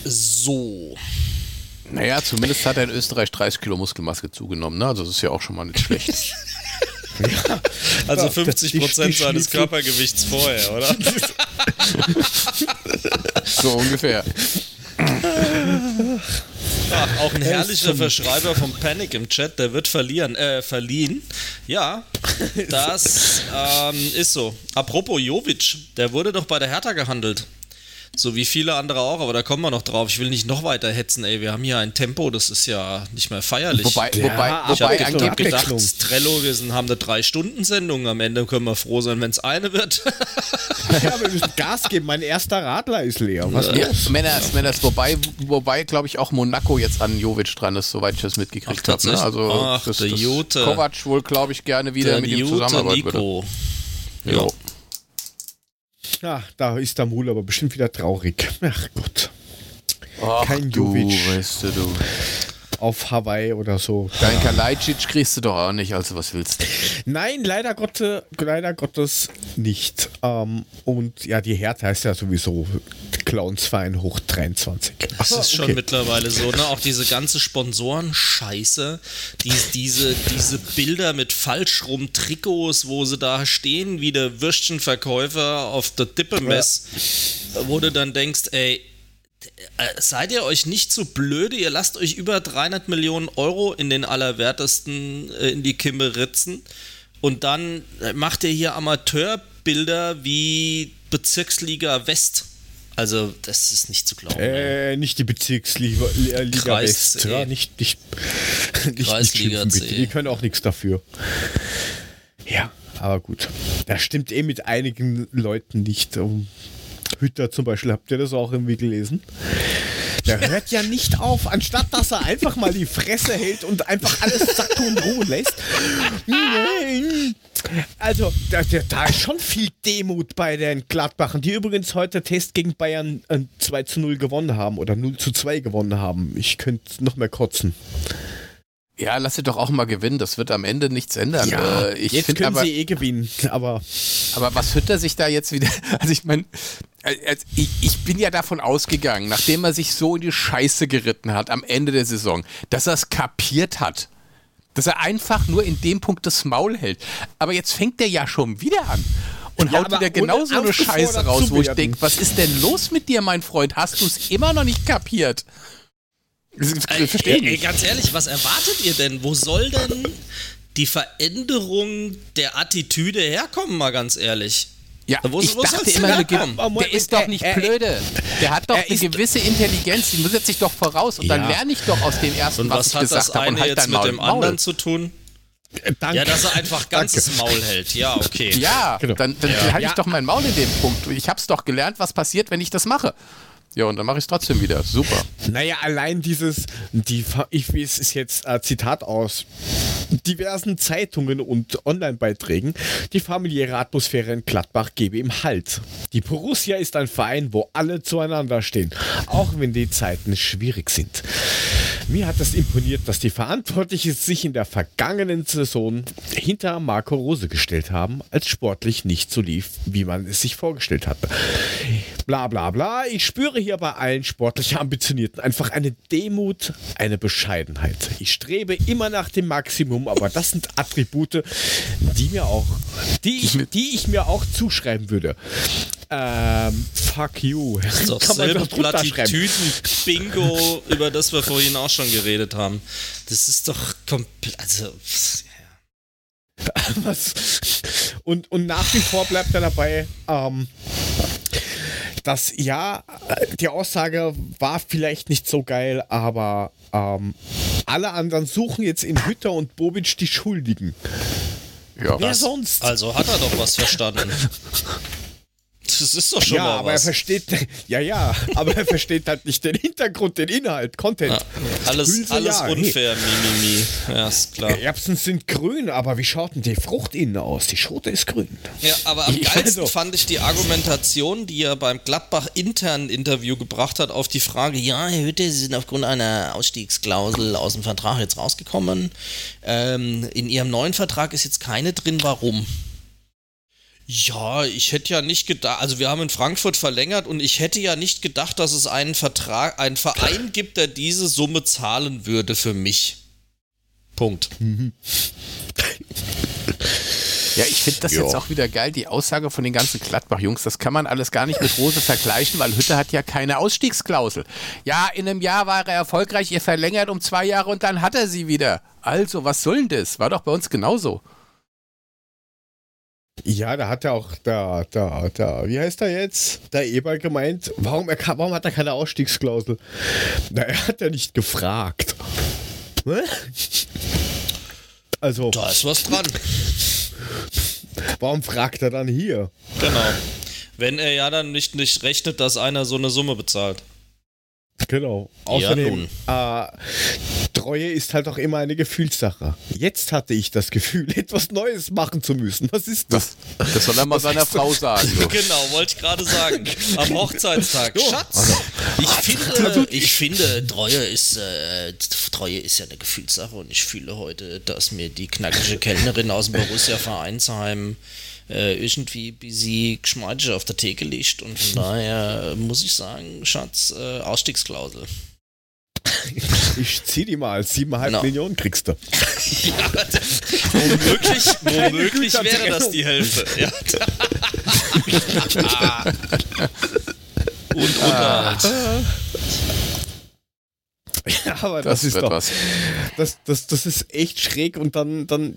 so. Naja, zumindest hat er in Österreich 30 Kilo Muskelmasse zugenommen. Ne? Also das ist ja auch schon mal nicht schlecht. [laughs] Also Ja, 50 die- Prozent die seines Körpergewichts vorher, oder? [laughs] so ungefähr. Ach, auch ein ist herrlicher Verschreiber vom Panic im Chat, der wird verlieren, äh, verliehen. Ja, [laughs] das ähm, ist so. Apropos Jovic, der wurde doch bei der Hertha gehandelt. So wie viele andere auch, aber da kommen wir noch drauf. Ich will nicht noch weiter hetzen, ey. Wir haben hier ein Tempo, das ist ja nicht mehr feierlich. Wobei, Ja, wobei, aber ich habe wobei gedacht. Trello, wir sind, haben eine Drei-Stunden-Sendung. Am Ende können wir froh sein, wenn es eine wird. [laughs] ja, wir müssen Gas geben. Mein erster Radler ist leer. Was ja, los? Männers, Männers, wobei, wobei glaube ich, auch Monaco jetzt an Jovic dran ist, soweit ich das mitgekriegt habe. Ne? Also, Ach, das, der das Jute. Kovac wohl, glaube ich, gerne wieder mit ihm zusammenarbeiten würde. Nico. Jo. Ja, da ist der Mul aber bestimmt wieder traurig. Ach Gott. Ach, Kein du, Jovic. weißt du, du. Auf Hawaii oder so. Dein Kalajdzic kriegst du doch auch nicht, also was willst du? Nein, leider, Gott, leider Gottes nicht. Ähm, und ja, die Hertha heißt ja sowieso Clownsverein hoch 23. Das ist schon mittlerweile so, ne? Auch diese ganze Sponsoren-Scheiße, die, diese, diese Bilder mit falsch rum Trikots, wo sie da stehen, wie der Würstchenverkäufer auf der Dippemess, wo du dann denkst, ey, äh, seid ihr euch nicht so blöde, ihr lasst euch über 300 Millionen Euro in den Allerwertesten äh, in die Kimme ritzen und dann äh, macht ihr hier Amateurbilder wie Bezirksliga West. Also, das ist nicht zu glauben. Äh, nicht die Bezirksliga äh, Liga Kreis West. C. Ja, nicht, nicht, nicht, nicht Kreisliga schimpfen, bitte. C. Die können auch nichts dafür. Ja, aber gut. Das stimmt eh mit einigen Leuten nicht. Um, Hütter zum Beispiel, habt ihr das auch irgendwie gelesen? Der hört ja nicht auf, anstatt dass er einfach mal die Fresse hält und einfach alles sacken und ruhen lässt. [laughs] Also, da, da, ist schon viel Demut bei den Gladbachern, die übrigens heute Test gegen Bayern äh, 2 zu 0 gewonnen haben oder 0 zu 2 gewonnen haben. Ich könnte noch mehr kotzen. Ja, lass sie doch auch mal gewinnen, das wird am Ende nichts ändern. äh, ich jetzt finde können aber, sie eh gewinnen, aber aber was Hütter sich da jetzt wieder, [laughs] also ich meine, ich, ich bin ja davon ausgegangen, nachdem er sich so in die Scheiße geritten hat am Ende der Saison, dass er es kapiert hat. Dass er einfach nur in dem Punkt das Maul hält. Aber jetzt fängt er ja schon wieder an. Und Ja, haut wieder genau so eine Scheiße raus, wo ich denke, was ist denn los mit dir, mein Freund? Hast du es immer noch nicht kapiert? Verstehe nicht. ganz ehrlich, was erwartet ihr denn? Wo soll denn die Veränderung der Attitüde herkommen, mal ganz ehrlich? Ja, Wo- ich wo dachte immer, eine Ge- der ist doch nicht Er- er- blöde. Der hat doch eine gewisse Intelligenz, die setzt sich doch voraus und dann Ja. lerne ich doch aus dem ersten, Und was, was ich hat das gesagt habe und eine halt jetzt mit Maul. dem anderen zu tun? äh, danke. Ja, dass er einfach ganzes Maul hält. Ja, okay. Ja, Genau. dann, dann Ja. halte ich Ja. doch mein Maul in dem Punkt. Ich habe es doch gelernt, was passiert, wenn ich das mache. Ja, und dann mache ich es trotzdem wieder. Super. [laughs] Naja, allein dieses, die, ich, es ist jetzt äh, Zitat aus diversen Zeitungen und Online-Beiträgen, die familiäre Atmosphäre in Gladbach gebe ihm Halt. Die Borussia ist ein Verein, wo alle zueinander stehen, auch wenn die Zeiten schwierig sind. Mir hat das imponiert, dass die Verantwortlichen sich in der vergangenen Saison hinter Marco Rose gestellt haben, als sportlich nicht so lief, wie man es sich vorgestellt hatte. Bla bla bla. Ich spüre hier bei allen sportlich Ambitionierten einfach eine Demut, eine Bescheidenheit. Ich strebe immer nach dem Maximum, aber das sind Attribute, die mir auch, die ich, [laughs] die ich mir auch zuschreiben würde. Ähm, fuck you. Das ist doch schreiben. Plattitüden-Bingo, über das wir vorhin auch schon geredet haben. Das ist doch komplett. Also. ja. [laughs] Was? Und, und nach wie vor bleibt er dabei, ähm, dass ja, die Aussage war vielleicht nicht so geil, aber ähm, alle anderen suchen jetzt in Hütter und Bobic die Schuldigen. Ja. Wer sonst? Also hat er doch was verstanden. [laughs] Das ist doch schon ja, mal aber was. er versteht, [laughs] ja, ja, aber er versteht halt nicht den Hintergrund, den Inhalt, Content. Ja, alles Hülse, alles ja, hey. unfair, Mimimi. Ja, ist klar. Erbsen sind grün, aber wie schaut denn die Frucht innen aus? Die Schote ist grün. Ja, aber am [laughs] geilsten also. fand ich die Argumentation, die er beim Gladbach internen Interview gebracht hat, auf die Frage, ja, Herr Hütte, Sie sind aufgrund einer Ausstiegsklausel aus dem Vertrag jetzt rausgekommen. Ähm, in Ihrem neuen Vertrag ist jetzt keine drin, warum? Ja, ich hätte ja nicht gedacht, also wir haben in Frankfurt verlängert und ich hätte ja nicht gedacht, dass es einen Vertrag, einen Verein gibt, der diese Summe zahlen würde für mich. Punkt. Ja, ich finde das Ja. jetzt auch wieder geil, die Aussage von den ganzen Gladbach-Jungs. Das kann man alles gar nicht mit Rose vergleichen, weil Hütte hat ja keine Ausstiegsklausel. Ja, in einem Jahr war er erfolgreich, ihr verlängert um zwei Jahre und dann hat er sie wieder. Also, was soll denn das? War doch bei uns genauso. Ja, da hat er auch, da, da, da, wie heißt er jetzt? Der Eber gemeint, warum, er, warum hat er keine Ausstiegsklausel? Na, er hat ja nicht gefragt. Ne? Also, Da ist was dran. warum fragt er dann hier? Genau. Wenn er ja dann nicht, nicht rechnet, dass einer so eine Summe bezahlt. Genau. Ja, Außerdem, äh, Treue ist halt auch immer eine Gefühlssache. Jetzt hatte ich das Gefühl, [laughs] etwas Neues machen zu müssen. Was ist das? Das, das soll er mal seiner Frau sagen. So. Genau, wollte ich gerade sagen. [laughs] Am Hochzeitstag. Jo. Schatz, ich finde, ich finde, Treue ist, äh, Treue ist ja eine Gefühlssache und ich fühle heute, dass mir die knackige Kellnerin aus dem Borussia Vereinsheim äh, irgendwie busy geschmeidig auf der Theke liegt und von [laughs] daher muss ich sagen, Schatz, äh, Ausstiegsklausel. [laughs] Ich zieh die mal. Siebeneinhalb Genau. Millionen kriegst du. [laughs] Womöglich, womöglich Keine wäre das die Hälfte. Ja. und Unterhalt. [laughs] Ja, aber Das, das, ist doch, was. das, das, das ist echt schräg und dann, dann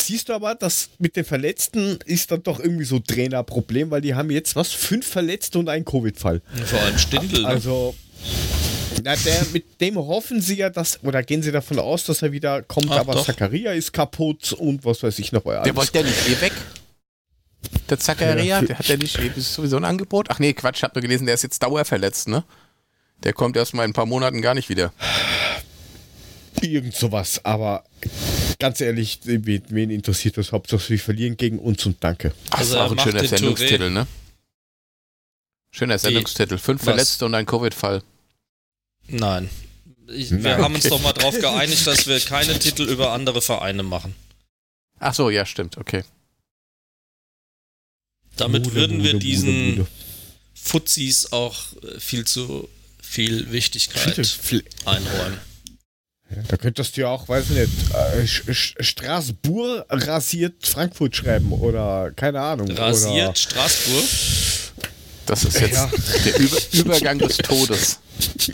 siehst du aber, dass mit den Verletzten ist dann doch irgendwie so Trainerproblem, weil die haben jetzt was, fünf Verletzte und einen Covid-Fall. Vor allem Stindl. Ne? Also, na, der, mit dem hoffen sie ja, dass, oder gehen sie davon aus, dass er wieder kommt, Ach, aber doch. Zakaria ist kaputt und was weiß ich noch. Der wollte ja nicht eh weg. Der Zakaria, Ja, der hat ja nicht eh- ist sowieso ein Angebot. Ach nee, Quatsch, ich hab nur gelesen, der ist jetzt dauerverletzt, ne? Der kommt erst mal in ein paar Monaten gar nicht wieder. Irgend sowas, aber ganz ehrlich, wen, wen interessiert das? Hauptsache, wir verlieren gegen uns und danke. Ach, Also das ist er auch ein schöner den Sendungstitel, ne? Schöner Sendungstitel. Fünf Was? Verletzte und ein Covid-Fall. Nein. Ich, wir Nein. haben uns doch mal darauf geeinigt, dass wir keine Titel über andere Vereine machen. Ach so, ja, stimmt, okay. Damit Bude, würden wir Bude, diesen Bude, Fuzis auch äh, viel zu viel Wichtigkeit einräumen. Da könntest du ja auch, weiß ich nicht, äh, Straßburg rasiert Frankfurt schreiben oder keine Ahnung. Rasiert Straßburg. Das ist jetzt Ja. der Über Übergang des Todes.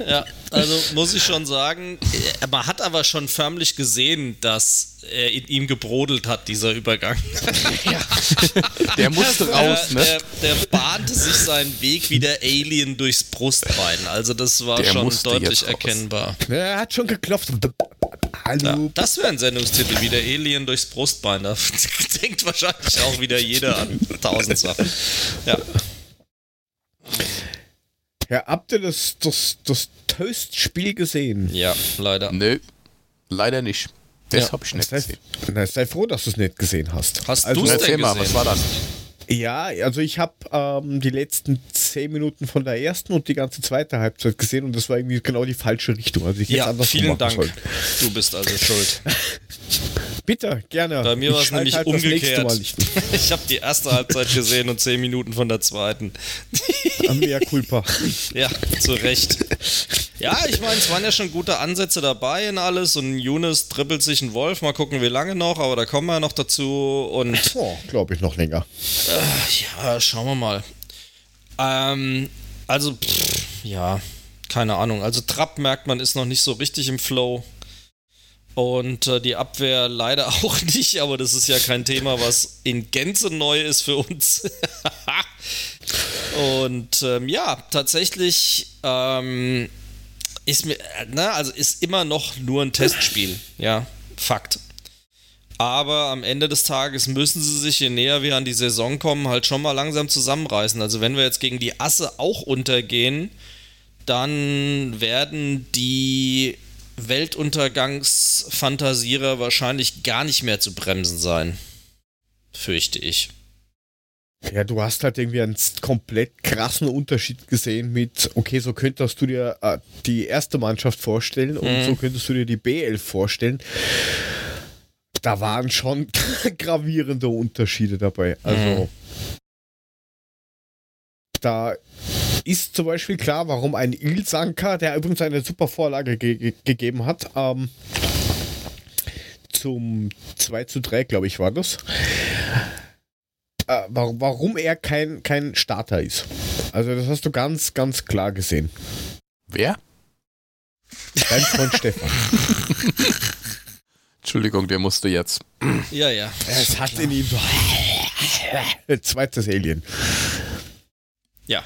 Ja, also muss ich schon sagen, äh, man hat aber schon förmlich gesehen, dass er in ihm gebrodelt hat, dieser Übergang. [laughs] Der musste raus, der, ne? der, der bahnte sich seinen Weg wie der Alien durchs Brustbein. Also das war Der schon deutlich erkennbar. Er hat schon geklopft. Hallo. Ja, das wäre ein Sendungstitel, wie der Alien durchs Brustbein. Da [laughs] denkt wahrscheinlich auch wieder jeder an tausend Sachen. Ja, Ja, habt ihr das, das, das Toast-Spiel gesehen? ja, leider. Nö, leider nicht. Das Ja. hab ich nicht Sei, gesehen. na, sei froh, dass du es nicht gesehen hast. Hast also, du's denn Erzähl mal, gesehen? was war das? Ja, also ich habe ähm, die letzten zehn Minuten von der ersten und die ganze zweite Halbzeit gesehen und das war irgendwie genau die falsche Richtung. Also ich hätte Ja, anders vielen machen Dank. sollen. Du bist also schuld. [laughs] Bitte, gerne. Bei mir war es nämlich halt umgekehrt. [laughs] Ich habe die erste Halbzeit gesehen und zehn Minuten von der zweiten. [laughs] Mea culpa. [laughs] Ja, zu Recht. Ja, ich meine, es waren ja schon gute Ansätze dabei in alles und Younes trippelt sich ein Wolf. Mal gucken, wie lange noch, aber da kommen wir noch dazu. Und Oh, glaube ich noch länger. ja, schauen wir mal. Ähm, also, pff, ja, keine Ahnung. Also Trapp merkt man, ist noch nicht so richtig im Flow. Und äh, die Abwehr leider [laughs] auch nicht, aber das ist ja kein Thema, was in Gänze neu ist für uns. [laughs] Und ähm, ja, tatsächlich ähm, ist mir, äh, ne, also ist immer noch nur ein Testspiel, ja, Fakt. Aber am Ende des Tages müssen sie sich, je näher wir an die Saison kommen, halt schon mal langsam zusammenreißen. Also wenn wir jetzt gegen die Asse auch untergehen, dann werden die Weltuntergangsfantasierer wahrscheinlich gar nicht mehr zu bremsen sein. Fürchte ich. Ja, du hast halt irgendwie einen komplett krassen Unterschied gesehen mit, okay, so könntest du dir äh, die erste Mannschaft vorstellen und Mhm. so könntest du dir die B11 vorstellen. Da waren schon [laughs] gravierende Unterschiede dabei. Also, Mhm. da ist zum Beispiel klar, warum ein Ilsanka, der übrigens eine super Vorlage ge ge gegeben hat, ähm, zum 2 zu 3, glaube ich, war das äh, warum, warum er kein, kein Starter ist. Also das hast du ganz, ganz klar gesehen. Wer? Dein Freund [laughs] Stefan. Entschuldigung, der musste jetzt. Ja, ja. Es hat in ihm [laughs] [laughs] zweites Alien. Ja.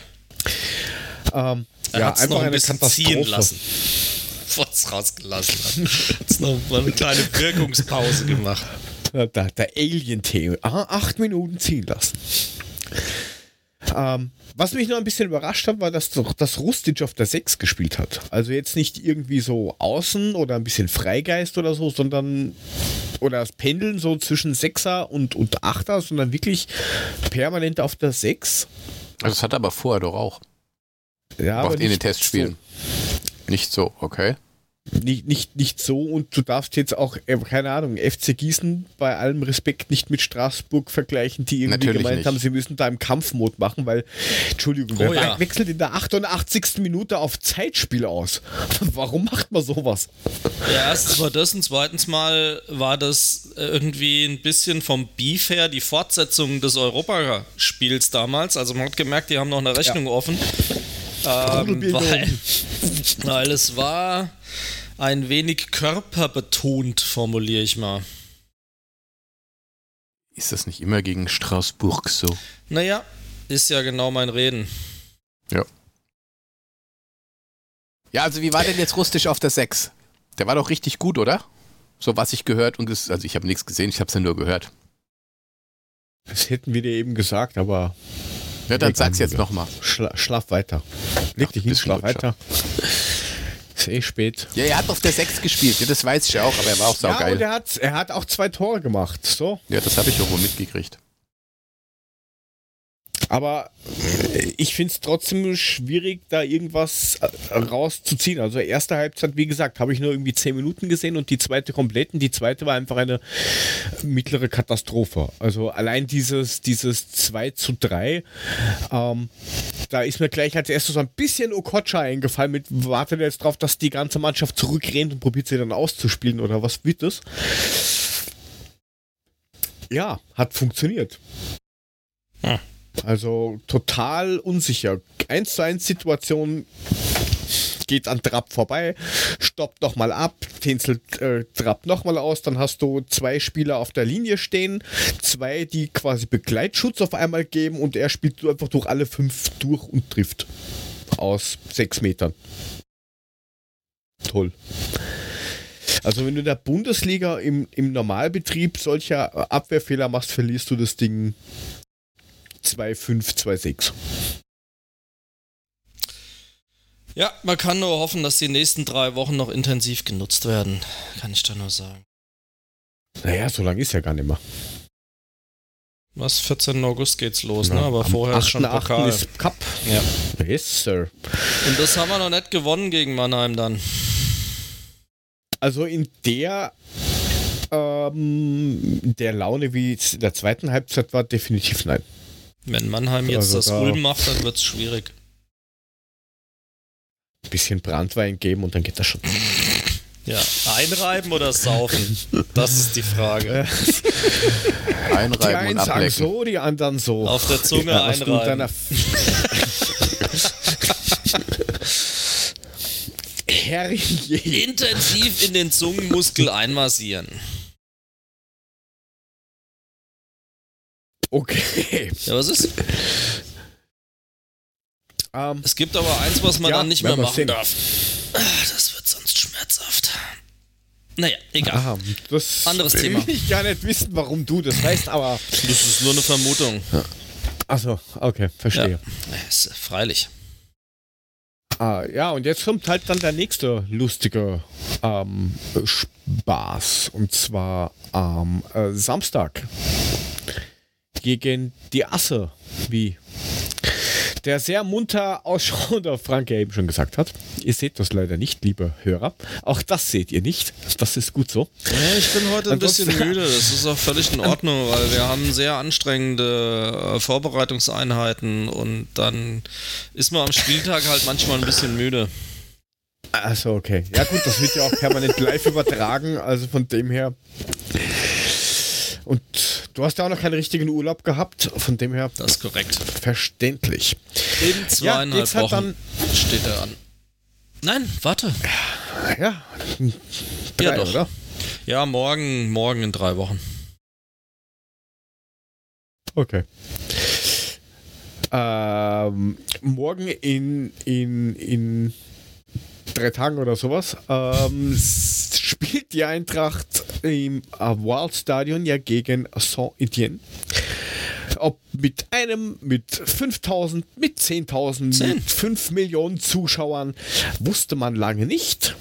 Ähm, Er ja, hat's einfach noch ein eine bisschen ziehen lassen. [laughs] Bevor es rausgelassen hat. Hat's noch mal eine kleine Wirkungspause gemacht. Der, der Alien-Thema. Ah, acht Minuten ziehen lassen. Ähm, was mich noch ein bisschen überrascht hat, war, dass doch das Rustic auf der 6 gespielt hat. Also jetzt nicht irgendwie so außen oder ein bisschen Freigeist oder so, sondern oder das Pendeln so zwischen 6er und, und 8er, sondern wirklich permanent auf der 6. Also das hat er aber vorher doch auch. Ja, Macht in den nicht Testspielen. Nicht so, okay. nicht, nicht, nicht so und du darfst jetzt auch, äh, keine Ahnung, FC Gießen bei allem Respekt nicht mit Straßburg vergleichen, die irgendwie Natürlich gemeint nicht. haben, sie müssen da im Kampfmod machen, weil, Entschuldigung, wer Oh ja. wechselt in der 88. Minute auf Zeitspiel aus? [laughs] Warum macht man sowas? Ja, erstens war das und zweitens mal war das äh, irgendwie ein bisschen vom Beef her die Fortsetzung des Europaspiels damals. Also man hat gemerkt, die haben noch eine Rechnung offen. Ähm, weil, [laughs] weil es war ein wenig körperbetont, formuliere ich mal. Ist das nicht immer gegen Straßburg so? Naja, ist ja genau mein Reden. Ja, also wie war denn jetzt Rustisch auf der 6? Der war doch richtig gut, oder? So was ich gehört und also ich habe nichts gesehen, ich habe es ja nur gehört. Das hätten wir dir eben gesagt, aber Ja, dann sag's jetzt nochmal. schla schlaf weiter. Leg dich hin, schlaf weiter. Ist eh spät. Ja, er hat auf der 6 gespielt, ja, das weiß ich ja auch, aber er war auch Ja, und saugeil. er hat, er hat auch zwei Tore gemacht. So. Ja, das habe ich irgendwo mitgekriegt. Aber äh, ich finde es trotzdem schwierig, da irgendwas äh, rauszuziehen. Also erste Halbzeit, wie gesagt, habe ich nur irgendwie 10 Minuten gesehen und die zweite komplett. Und die zweite war einfach eine mittlere Katastrophe. Also allein dieses, dieses 2 zu 3, ähm, da ist mir gleich als erstes so ein bisschen Okocha eingefallen mit, wartet jetzt drauf, dass die ganze Mannschaft zurückrennt und probiert sie dann auszuspielen oder was wird das? Ja, hat funktioniert. Hm. Also total unsicher. 1 zu 1 Situation geht an Trapp vorbei, stoppt nochmal ab, tänzelt äh, Trapp nochmal aus, dann hast du zwei Spieler auf der Linie stehen, zwei, die quasi Begleitschutz auf einmal geben und er spielt einfach durch alle fünf durch und trifft. Aus sechs Metern. Toll. Also wenn du in der Bundesliga im, im Normalbetrieb solcher Abwehrfehler machst, verlierst du das Ding 2-5, 2-6. Ja, man kann nur hoffen, dass die nächsten drei Wochen noch intensiv genutzt werden. Kann ich da nur sagen. Naja, so lange ist ja gar nicht mehr. Was? 14. August geht's los, ne? Aber Am vorher ist schon 8.8. Pokal. ist Cup. Ja. Yes, Sir. Und das haben wir noch nicht gewonnen gegen Mannheim dann. Also in der ähm, der Laune, wie es in der zweiten Halbzeit war, definitiv nein. Wenn Mannheim jetzt Also das da- Ulm macht, dann wird's schwierig. Ein bisschen Brandwein geben und dann geht das schon. Ja, einreiben oder saufen? Das ist die Frage. Die Einreiben einen und sagen ablecken. so, die anderen so. Auf der Zunge Ja, einreiben. deiner- [laughs] Herrje. Intensiv in den Zungenmuskel einmassieren. Okay. Ja, was ist? Ähm, Es gibt aber eins, was man Ja, dann nicht mehr machen sehen. darf. Ah, Das wird sonst schmerzhaft. Naja, egal. aha, das Anderes will Thema. ich gar nicht wissen, warum du das weißt, aber. Das ist nur eine Vermutung. Achso, okay, verstehe. Ja, ist, freilich. Ah, ja, und jetzt kommt halt dann der nächste lustige ähm, Spaß. Und zwar am äh, Samstag gegen die Asse, wie der sehr munter ausschauende Frank ja eben schon gesagt hat. Ihr seht das leider nicht, liebe Hörer. Auch das seht ihr nicht. Das ist gut so. Ja, ich bin heute ein bisschen müde. Das ist auch völlig in Ordnung, weil wir haben sehr anstrengende äh, Vorbereitungseinheiten und dann ist man am Spieltag halt manchmal ein bisschen müde. Also okay. Ja gut, das wird ja auch permanent live übertragen, also von dem her. Und du hast ja auch noch keinen richtigen Urlaub gehabt, von dem her Das ist korrekt. verständlich. In zweieinhalb halt Wochen steht er an. Nein, warte. Ja, Ja, drei, doch. oder? Ja, morgen, morgen in drei Wochen. Okay. Ähm, morgen in, in, in drei Tagen oder sowas ähm, spielt die Eintracht im äh, Wildstadion ja gegen Saint-Étienne. Ob mit einem, mit 5000, mit 10.000, Zehn. mit 5 Millionen Zuschauern, wusste man lange nicht.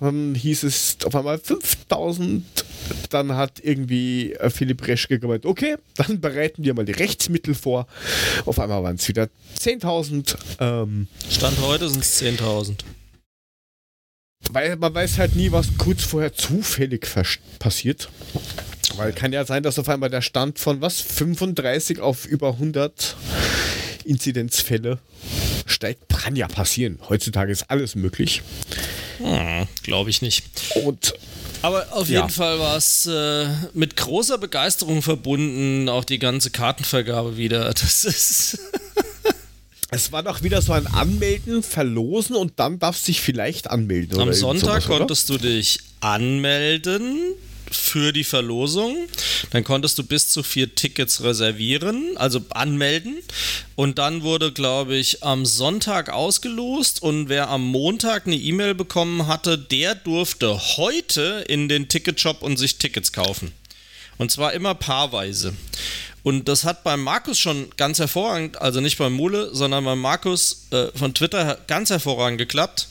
Dann hieß es auf einmal 5000. Dann hat irgendwie äh, Philipp Reschke gemeint, okay, dann bereiten wir mal die Rechtsmittel vor. Auf einmal waren es wieder 10.000. Ähm, Stand heute sind es 10.000. weil man weiß halt nie, was kurz vorher zufällig passiert. Weil kann ja sein, dass auf einmal der Stand von was 35 auf über 100 Inzidenzfälle steigt. Kann ja passieren. Heutzutage ist alles möglich. Hm, Glaube ich nicht. Und Aber auf Ja. jeden Fall war es äh, mit großer Begeisterung verbunden, auch die ganze Kartenvergabe wieder. [laughs] Das ist. Es war doch wieder so ein Anmelden, Verlosen und dann darfst du dich vielleicht anmelden. Am Sonntag sowas, konntest du dich anmelden für die Verlosung. Dann konntest du bis zu vier Tickets reservieren, also anmelden. Und dann wurde, glaube ich, am Sonntag ausgelost. Und wer am Montag eine E-Mail bekommen hatte, der durfte heute in den Ticketshop und sich Tickets kaufen. Und zwar immer paarweise. Und das hat beim Markus schon ganz hervorragend, also nicht beim Mule, sondern beim Markus äh, von Twitter ganz hervorragend geklappt.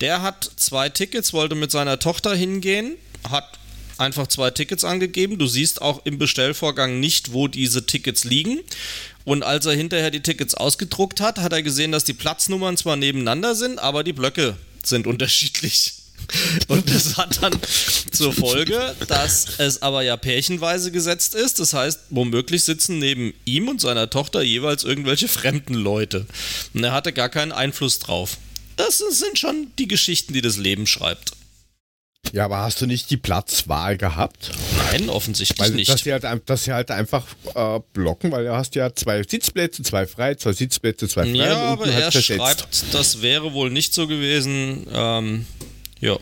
Der hat zwei Tickets, wollte mit seiner Tochter hingehen, hat einfach zwei Tickets angegeben. Du siehst auch im Bestellvorgang nicht, wo diese Tickets liegen. Und als er hinterher die Tickets ausgedruckt hat, hat er gesehen, dass die Platznummern zwar nebeneinander sind, aber die Blöcke sind [laughs] unterschiedlich. [laughs] Und das hat dann zur Folge, dass es aber ja pärchenweise gesetzt ist. Das heißt, womöglich sitzen neben ihm und seiner Tochter jeweils irgendwelche fremden Leute. Und er hatte gar keinen Einfluss drauf. Das sind schon die Geschichten, die das Leben schreibt. Ja, aber hast du nicht die Platzwahl gehabt? Nein, offensichtlich Weil nicht. dass sie halt, dass sie halt einfach äh, blocken, weil du hast ja zwei Sitzplätze, zwei frei, zwei Sitzplätze, zwei frei Ja, aber halt er schreibt, das wäre wohl nicht so gewesen. Ähm, ja.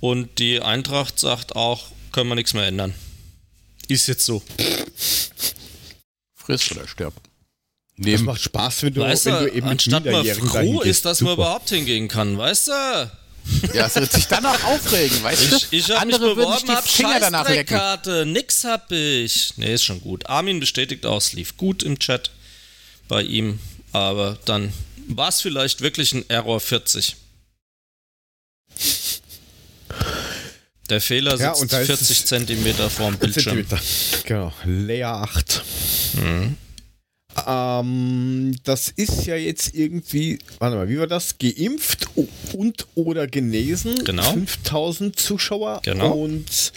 Und die Eintracht sagt auch, können wir nichts mehr ändern. Ist jetzt so. Friss oder stirb. Das Neben, macht Spaß, wenn du, weißt wenn du, eben anstatt man froh ist, dass man Super. überhaupt hingehen kann, weißt du? ja, es wird sich dann auch aufregen, weißt du? Ich, ich hab mich Andere würden sich beworben, die hab Finger danach. Scheißdreckkarte, nix hab ich. Nee, ist schon gut. Armin bestätigt auch, es lief gut im Chat bei ihm, aber dann war es vielleicht wirklich ein Error 40. Der Fehler Ja, sitzt und da ist 40 es- Zentimeter vorm Bildschirm. Zentimeter. Genau, Layer 8. Mhm. Ähm, das ist ja jetzt irgendwie, warte mal, wie war das? Geimpft und oder genesen. Genau. 5000 Zuschauer. Genau. Und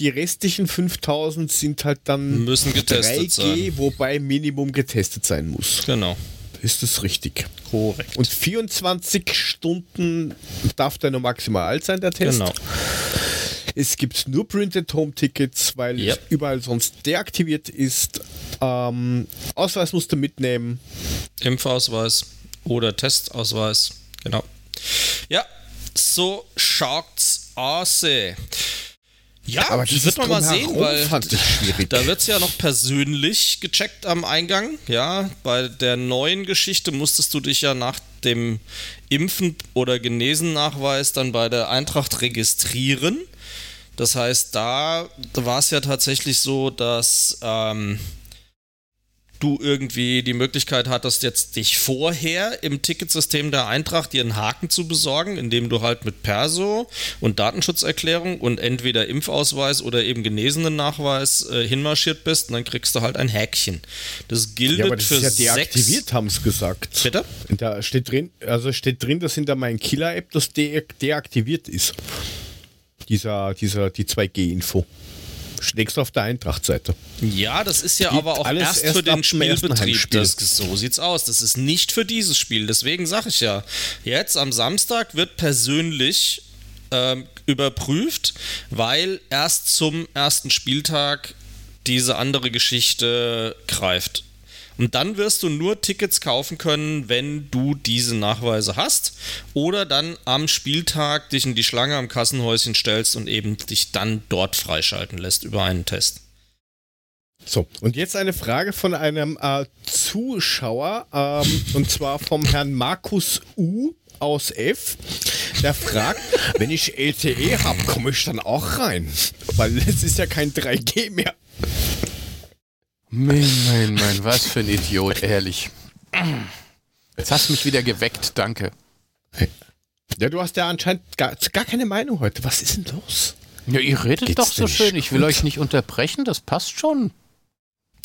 die restlichen 5000 sind halt dann Müssen getestet 3G, sein. wobei Minimum getestet sein muss. Genau. Ist das richtig? Korrekt. Und 24 Stunden darf der nur maximal alt sein, der Test. genau. Es gibt nur Printed Home Tickets, weil Yep. es überall sonst deaktiviert ist. Ähm, Ausweis musst du mitnehmen. Impfausweis oder Testausweis. Genau. Ja, so schaut's aus. Ja, Aber das wird man mal sehen, weil da wird es ja noch persönlich gecheckt am Eingang. Ja, bei der neuen Geschichte musstest du dich ja nach dem Impfen- oder Genesen-Nachweis dann bei der Eintracht registrieren. Das heißt, da war es ja tatsächlich so, dass ähm, du irgendwie die Möglichkeit hattest, jetzt dich vorher im Ticketsystem der Eintracht dir einen Haken zu besorgen, indem du halt mit Perso und Datenschutzerklärung und entweder Impfausweis oder eben genesenen Nachweis äh, hinmarschiert bist und dann kriegst du halt ein Häkchen. Das gilt ja, aber das für ist ja deaktiviert, haben sie gesagt. Bitte? Da steht drin, also steht drin, dass in der Mein Killer App das de deaktiviert ist. Dieser, dieser, die 2G-Info. Extra auf der Eintracht-Seite. Ja, das ist ja Geht aber auch erst, erst für den Spielbetrieb. Das, so sieht's aus. Das ist nicht für dieses Spiel. Deswegen sage ich ja, jetzt am Samstag wird persönlich ähm, überprüft, weil erst zum ersten Spieltag diese andere Geschichte greift. Und dann wirst du nur Tickets kaufen können, wenn du diese Nachweise hast oder dann am Spieltag dich in die Schlange am Kassenhäuschen stellst und eben dich dann dort freischalten lässt über einen Test. So, und jetzt eine Frage von einem äh, Zuschauer, ähm, und zwar vom Herrn Markus U aus F. Der fragt, wenn ich LTE habe, komme ich dann auch rein? Weil es ist ja kein 3G mehr. Mein, mein, mein, was für ein Idiot, ehrlich. Jetzt hast du mich wieder geweckt, danke. Ja, du hast ja anscheinend gar, gar keine Meinung heute. Was ist denn los? Ja, ihr redet Geht's doch so schön. Ich will gut? euch nicht unterbrechen, das passt schon.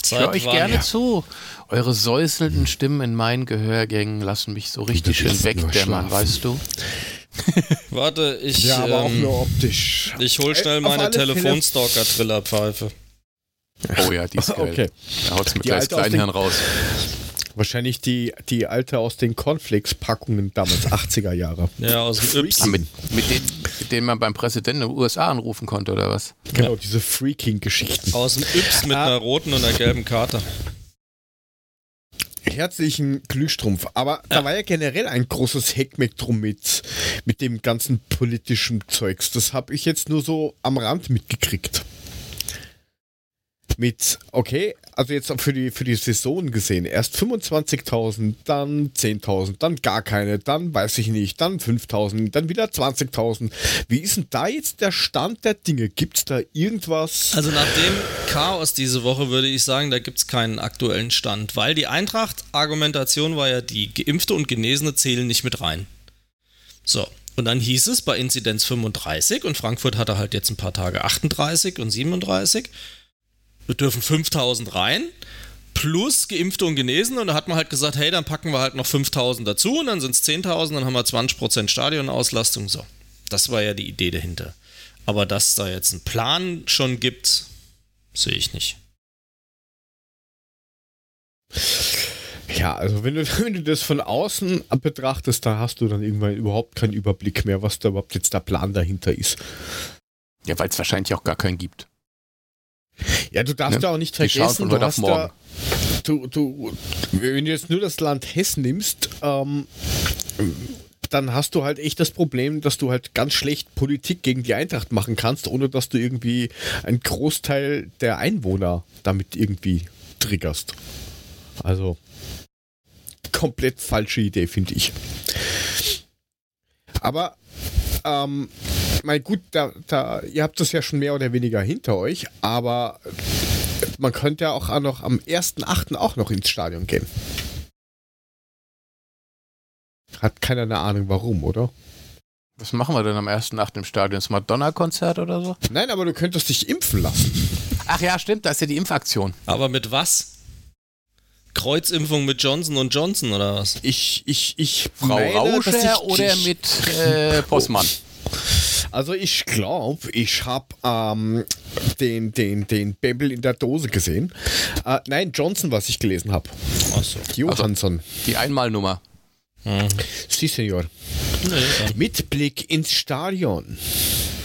Ich höre euch gerne zu. Eure säuselnden Stimmen in meinen Gehörgängen lassen mich so richtig schön wegdämmern, weißt du? [laughs] Warte, ich, Ja, aber auch ähm, nur optisch. ich hol schnell meine Telefonstalker-Trillerpfeife. Oh ja, die ist [laughs] geil. Okay. Da haut's mit Die gleich Kleinhirn raus. Wahrscheinlich die, die alte aus den Cornflakes-Packungen damals, [laughs] 80er Jahre. Ja, aus dem Yps. Ah, mit, mit, denen, mit denen man beim Präsidenten den USA anrufen konnte, oder was? Genau, diese Freaking-Geschichten. Aus dem Yps mit Ah. einer roten und einer gelben Karte. Herzlichen Glühstrumpf. Aber da war ja generell ein großes Heckmeck drum mit, mit dem ganzen politischen Zeugs. Das habe ich jetzt nur so am Rand mitgekriegt. Mit, okay, also jetzt für die, für die Saison gesehen, erst 25.000, dann 10.000, dann gar keine, dann weiß ich nicht, dann 5.000, dann wieder 20.000. Wie ist denn da jetzt der Stand der Dinge? Gibt es da irgendwas? Also nach dem Chaos diese Woche würde ich sagen, da gibt es keinen aktuellen Stand, weil die Eintracht-Argumentation war ja, die Geimpfte und Genesene zählen nicht mit rein. So, und dann hieß es bei Inzidenz 35 und Frankfurt hatte halt jetzt ein paar Tage 38 und 37. Wir dürfen 5000 rein plus Geimpfte und Genesene und da hat man halt gesagt, hey, dann packen wir halt noch 5000 dazu und dann sind es 10.000, dann haben wir 20% Stadionauslastung. So, das war ja die Idee dahinter. Aber dass da jetzt einen Plan schon gibt, sehe ich nicht. Ja, also wenn du, [laughs] wenn du das von außen betrachtest, da hast du dann irgendwann überhaupt keinen Überblick mehr, was da überhaupt jetzt der Plan dahinter ist. Ja, weil es wahrscheinlich auch gar keinen gibt. Ja, du darfst Ja, ja auch nicht vergessen, du hast da, du, du, wenn du jetzt nur das Land Hessen nimmst, ähm, dann hast du halt echt das Problem, dass du halt ganz schlecht Politik gegen die Eintracht machen kannst, ohne dass du irgendwie einen Großteil der Einwohner damit irgendwie triggerst. Also komplett falsche Idee, finde ich. Aber ähm, mein gut, da, da, ihr habt das ja schon mehr oder weniger hinter euch, aber man könnte ja auch noch am 1.8. auch noch ins Stadion gehen. Hat keiner eine Ahnung warum, oder? Was machen wir denn am ersten Nacht im Stadion? Das Madonna-Konzert oder so? Nein, aber du könntest dich impfen lassen. Ach ja, stimmt, da ist ja die Impfaktion. Aber mit was? Kreuzimpfung mit Johnson und Johnson oder was? Ich, ich, ich Frau meine, Rauscher ich- oder ich- mit äh, Postmann? [laughs] Also ich glaube, ich habe ähm, den, den, den Bebel in der Dose gesehen. Äh, nein, Johnson, was ich gelesen habe. Achso. Johansson. Die Einmalnummer. Si, Senor. Nee, Mit Blick ins Stadion.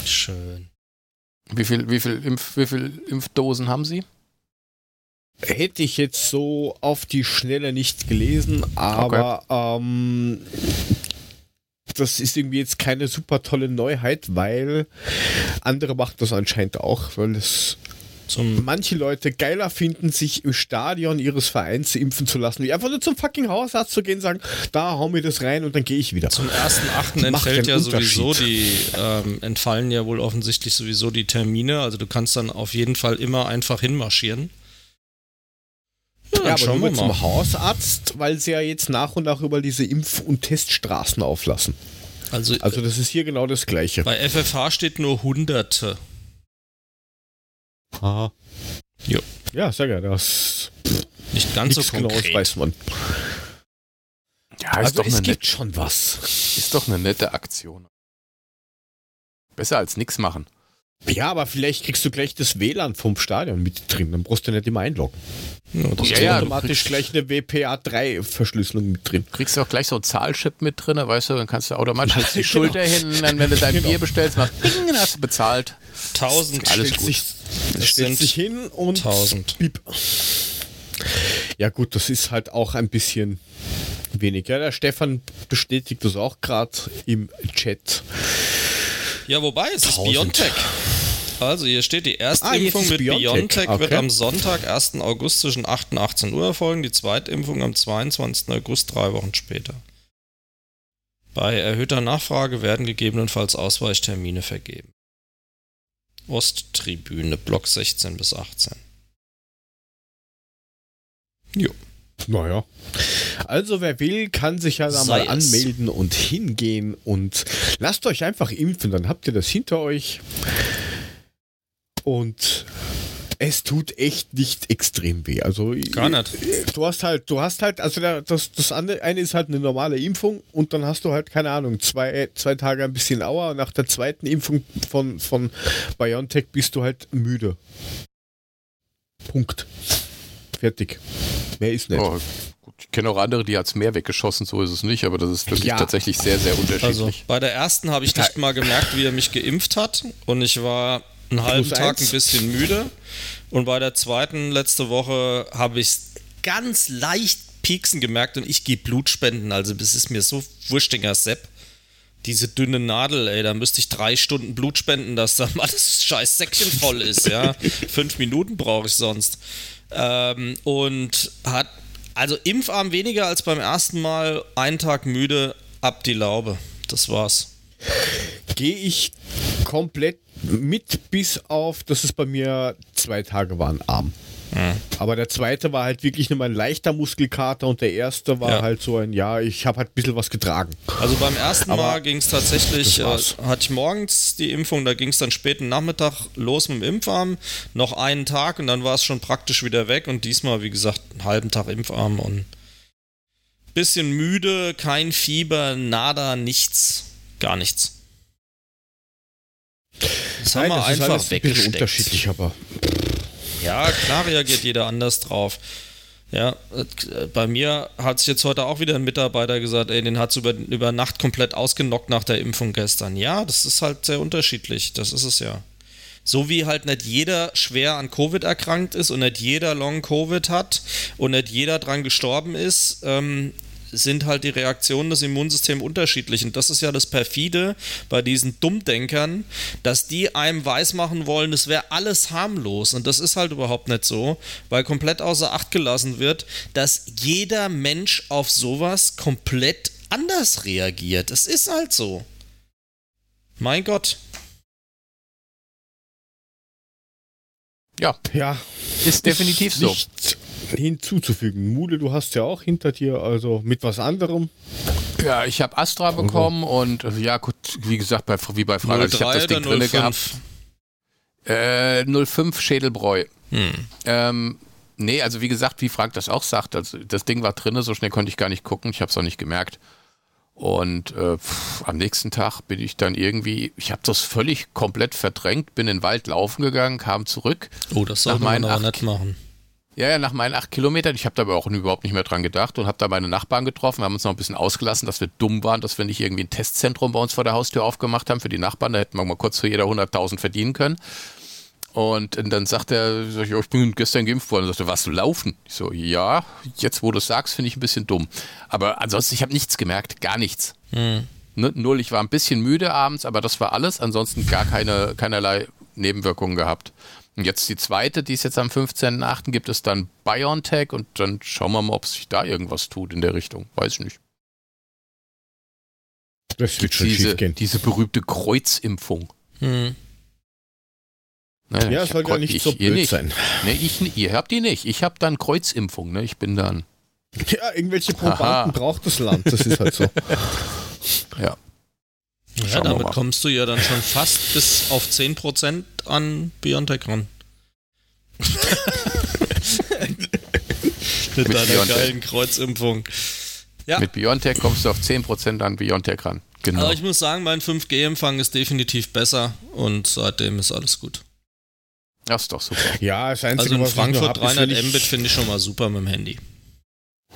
Schön. Wie viel, wie viel, Impf, wie viel Impfdosen haben Sie? Hätte ich jetzt so auf die Schnelle nicht gelesen, aber ähm, das ist irgendwie jetzt keine super tolle Neuheit, weil andere machen das anscheinend auch, weil es manche Leute geiler finden, sich im Stadion ihres Vereins impfen zu lassen, wie einfach nur zum fucking Hausarzt zu gehen und sagen, da hau mir das rein und dann gehe ich wieder. zum 1.8. Macht entfällt ja sowieso die, ähm, entfallen ja wohl offensichtlich sowieso die Termine. Also du kannst dann auf jeden Fall immer einfach hinmarschieren. Dann Ja, aber schauen nur wir zum mal. Hausarzt, weil sie ja jetzt nach und nach über diese Impf- und Teststraßen auflassen. Also, Also das ist hier genau das Gleiche. bei FFH steht nur Hunderte. Aha. Jo. Ja, sehr gerne. Das Nicht ganz so Genaues konkret. weiß man. Ja, ist, Also doch es eine gibt nette, schon was. ist doch eine nette Aktion. Besser als nichts machen. Ja, aber vielleicht kriegst du gleich das WLAN vom Stadion mit drin. Dann brauchst du nicht immer einloggen. Ja, das Ja, Ja, ja, du automatisch gleich eine WPA3-Verschlüsselung mit drin. Kriegst du auch gleich so ein Zahlchip mit drin, weißt du, dann kannst du automatisch die Genau. Schulter hin, dann wenn du dein Genau. Bier bestellst, machst Ding, dann hast du bezahlt. 1000 Alles stellst gut. Dich, Das stellst sind dich hin und 1000. Piep. Ja gut, das ist halt auch ein bisschen wenig. Ja, der Stefan bestätigt das auch gerade im Chat. Ja, wobei, es ist 1000. Biontech. Also hier steht, die erste Ah, jetzt Impfung ist mit BioNTech. BioNTech wird Okay. am Sonntag, 1. August zwischen 8 und 18 Uhr erfolgen, die zweite Impfung am 22. August, drei Wochen später. Bei erhöhter Nachfrage werden gegebenenfalls Ausweichtermine vergeben. Osttribüne, Block 16 bis 18. Jo. Naja. Also wer will, kann sich ja da mal anmelden und hingehen und lasst euch einfach impfen, dann habt ihr das hinter euch. Und es tut echt nicht extrem weh. Also Gar nicht. Du hast halt, du hast halt, also das, das andere, eine ist halt eine normale Impfung und dann hast du halt, keine Ahnung, zwei, zwei Tage ein bisschen Auer und nach der zweiten Impfung von, von BioNTech bist du halt müde. Punkt. Fertig. Mehr ist nicht. Oh, gut, ich kenne auch andere, die hat es mehr weggeschossen, so ist es nicht, aber das ist wirklich Ja. tatsächlich sehr, sehr unterschiedlich. Also bei der ersten habe ich nicht mal gemerkt, wie er mich geimpft hat und ich war einen halben Plus Tag eins. ein bisschen müde. Und bei der zweiten letzte Woche habe ich es ganz leicht pieksen gemerkt und ich gehe Blut spenden. Also das ist mir so wurstiger Sepp. Diese dünne Nadel, ey, da müsste ich drei Stunden Blut spenden, dass da mal das scheiß Säckchen voll ist, ja. Fünf Minuten brauche ich sonst. Ähm, und hat, also Impfarm weniger als beim ersten Mal, einen Tag müde, ab die Laube. Das war's. Gehe ich komplett mit, bis auf, dass es bei mir zwei Tage waren, arm. Aber der zweite war halt wirklich nur mal ein leichter Muskelkater und der erste war Ja. halt so ein, ja, ich habe halt ein bisschen was getragen. Also beim ersten Aber Mal ging es tatsächlich, äh, hatte ich morgens die Impfung, da ging es dann späten Nachmittag los mit dem Impfarm, noch einen Tag und dann war es schon praktisch wieder weg und diesmal, wie gesagt, einen halben Tag Impfarm und bisschen müde, kein Fieber, nada, nichts, gar nichts. Das haben Nein, wir das ist einfach ein bisschen weggesteckt. unterschiedlich, aber Ja, klar reagiert jeder anders drauf. Ja, bei mir hat sich jetzt heute auch wieder ein Mitarbeiter gesagt, ey, den hat es über, über Nacht komplett ausgenockt nach der Impfung gestern. Ja, das ist halt sehr unterschiedlich, das ist es ja. So wie halt nicht jeder schwer an Covid erkrankt ist und nicht jeder Long-Covid hat und nicht jeder dran gestorben ist, ähm, sind halt die Reaktionen des Immunsystems unterschiedlich. Und das ist ja das Perfide bei diesen Dummdenkern, dass die einem weismachen wollen, es wäre alles harmlos. Und das ist halt überhaupt nicht so, weil komplett außer Acht gelassen wird, dass jeder Mensch auf sowas komplett anders reagiert. Es ist halt so. Mein Gott. Ja, ja, ist definitiv so. nicht hinzuzufügen. Mule, du hast ja auch hinter dir, also mit was anderem. Ja, ich habe Astra bekommen und äh, ja, gut, wie gesagt, bei, wie bei Frage, also ich habe das Ding drinne gehabt. Äh, 05 Schädelbräu. Ähm, nee, also wie gesagt, wie Frank das auch sagt, also das Ding war drinne, so schnell konnte ich gar nicht gucken, ich habe es auch nicht gemerkt. Und äh, pff, am nächsten Tag bin ich dann irgendwie, ich habe das völlig komplett verdrängt, bin in den Wald laufen gegangen, kam zurück. Oh, das Nach soll man aber acht- nicht machen. Ja, ja, nach meinen acht Kilometern, ich habe da aber auch überhaupt nicht mehr dran gedacht und habe da meine Nachbarn getroffen. Wir haben uns noch ein bisschen ausgelassen, dass wir dumm waren, dass wir nicht irgendwie ein Testzentrum bei uns vor der Haustür aufgemacht haben für die Nachbarn. Da hätten wir mal kurz für jeder 100.000 verdienen können. Und dann sagt er, sag ich, ich bin gestern geimpft worden. Und sagte, warst du laufen? Ich so, ja, jetzt wo du es sagst, finde ich ein bisschen dumm. Aber ansonsten, ich habe nichts gemerkt, gar nichts. Ne, null, ich war ein bisschen müde abends, aber das war alles. Ansonsten gar keine, keinerlei Nebenwirkungen gehabt. Und jetzt die zweite, die ist jetzt am 15.8. gibt es dann BioNTech und dann schauen wir mal, ob sich da irgendwas tut in der Richtung. Weiß ich nicht. Das wird schon Diese, schief gehen. diese berühmte Kreuzimpfung. Hm. Ne, Ja, ich soll ja Kreu- nicht ich, so blöd nicht. sein. Ne, ich, ihr habt die nicht. Ich habe dann Kreuzimpfung. Ne? Ich bin dann, Ja, irgendwelche Probanden Aha. braucht das Land, das ist halt so. ja. Ja, damit kommst du ja dann schon fast bis auf 10% an Biontech ran. [laughs] Mit, Mit deiner BioNTech. geilen Kreuzimpfung. Ja, Mit BioNTech kommst du auf 10% an BioNTech ran. Genau. aber ich muss sagen, mein 5G-Empfang ist definitiv besser und seitdem ist alles gut. Das ist doch super. Ja, das Also in Frankfurt hab, ist, 300 wenn ich- Mbit finde ich schon mal super mit dem Handy.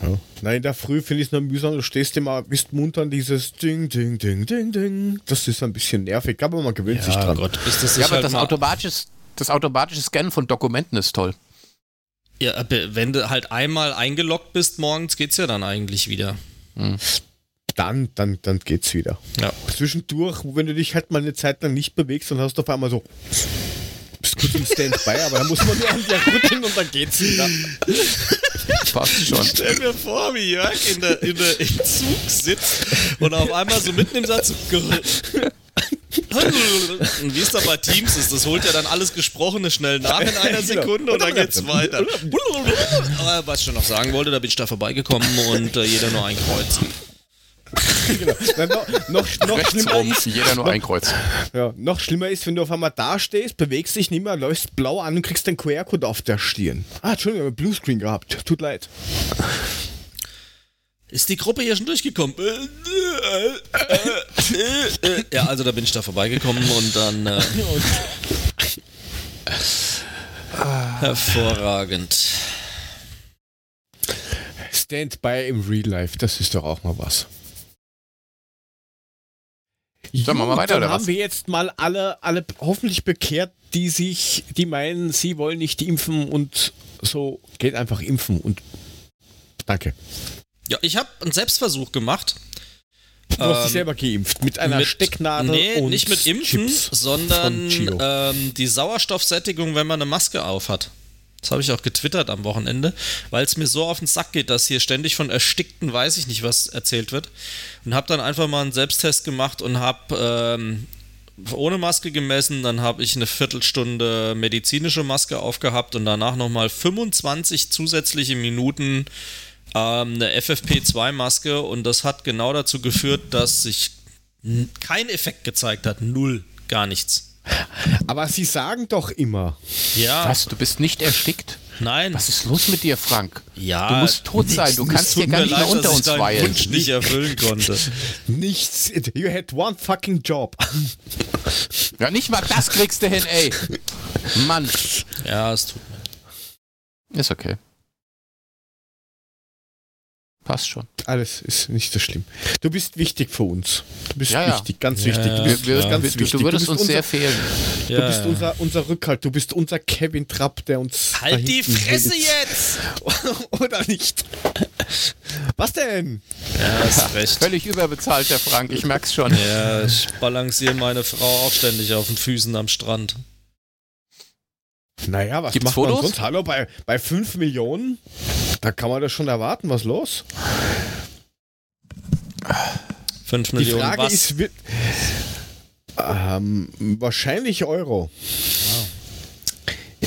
Ja. Nein, in der Früh finde ich es nur mühsam, du stehst immer, bist munter an dieses Ding, Ding, Ding, Ding, Ding. Das ist ein bisschen nervig, aber man gewöhnt sich dran. Gott, bis das Ja, aber halt das, automatische, das automatische Scannen von Dokumenten ist toll. Ja, aber wenn du halt einmal eingeloggt bist morgens, geht's ja dann eigentlich wieder. Dann, dann, dann geht's wieder. Ja. Zwischendurch, wenn du dich halt mal eine Zeit lang nicht bewegst, dann hast du auf einmal so, bist kurz im Standby, aber dann muss man nur an dir rütteln und dann geht's wieder. Passt schon. Stell mir vor, wie Jörg in der, in der, im Zug sitzt und auf einmal so mitten im Satz. Und wie es dann bei Teams ist, das holt ja dann alles Gesprochene schnell nach in einer Sekunde und dann geht's weiter. Aber was ich schon noch sagen wollte, da bin ich da vorbeigekommen und äh, jeder nur ein Kreuz. [laughs] Genau. Dann noch, noch, noch, schlimmer rum, ist, jeder nur ein Kreuz. ja, noch schlimmer ist, wenn du auf einmal da stehst, bewegst dich nicht mehr, läufst blau an und kriegst den QR-Code auf der Stirn. Ah, Entschuldigung, ich habe Bluescreen gehabt. Tut leid. Ist die Gruppe hier schon durchgekommen? Ja, also da bin ich da vorbeigekommen und dann. Äh, [laughs] hervorragend. Standby im Real Life, das ist doch auch mal was. Sollen wir mal weiter, dann oder haben was? wir jetzt mal alle, alle hoffentlich bekehrt, die sich, die meinen, sie wollen nicht impfen und so, geht einfach impfen und danke. Ja, ich habe einen Selbstversuch gemacht. Du hast Ähm, dich selber geimpft mit einer mit- Stecknadel Nee, und nicht mit Impfen, Chips sondern ähm, die Sauerstoffsättigung, wenn man eine Maske auf hat. Das habe ich auch getwittert am Wochenende, weil es mir so auf den Sack geht, dass hier ständig von Erstickten weiß ich nicht, was erzählt wird. Und habe dann einfach mal einen Selbsttest gemacht und habe ähm, ohne Maske gemessen, dann habe ich eine Viertelstunde medizinische Maske aufgehabt und danach nochmal 25 zusätzliche Minuten ähm, eine FFP2-Maske und das hat genau dazu geführt, dass sich kein Effekt gezeigt hat. Null. Gar nichts. Aber sie sagen doch immer, Ja. Was? Du bist nicht erstickt? Nein. Was ist los mit dir, Frank? Ja. Du musst tot sein. Du kannst hier gar nicht mehr leid, unter dass ich uns weilen. Wunsch nicht erfüllen konnte. nichts, you had one fucking job. Ja, nicht mal das kriegst du hin, ey. Mann. Ja, es tut mir. Ist okay. Passt schon. Alles ist nicht so schlimm. Du bist wichtig für uns. Du bist Ja, ja. wichtig, ganz Ja, wichtig. Du ja, bist Wir, ganz du, wichtig. du würdest bist uns unser, sehr fehlen. Du bist unser, unser Rückhalt. Du bist unser Kevin Trapp, der uns. Halt die Fresse hält. jetzt! [laughs] Oder nicht? Was denn? Ja, hast recht. Völlig überbezahlt, der Frank. Ich merk's schon. Ja, ich balanciere meine Frau auch ständig auf den Füßen am Strand. Naja, was Gibt's macht man Fotos? sonst? Hallo, bei, bei 5 Millionen? Da kann man das schon erwarten. Was los? 5 Die Millionen Frage was? ist, wird, ähm, wahrscheinlich Euro.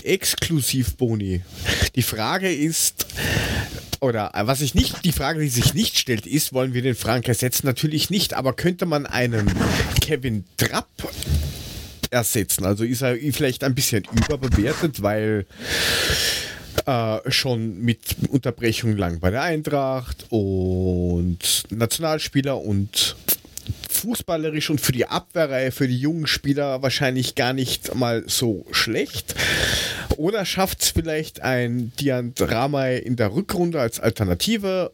Exklusivboni. Die Frage ist, oder äh, was ich nicht, die Frage, die sich nicht stellt, ist, wollen wir den Frank ersetzen? Natürlich nicht, aber könnte man einen Kevin Trapp ersetzen. Also ist er vielleicht ein bisschen überbewertet, weil äh, schon mit Unterbrechung lang bei der Eintracht und Nationalspieler und fußballerisch und für die Abwehrreihe, für die jungen Spieler wahrscheinlich gar nicht mal so schlecht. Oder schafft es vielleicht ein Diant Ramay in der Rückrunde als Alternative?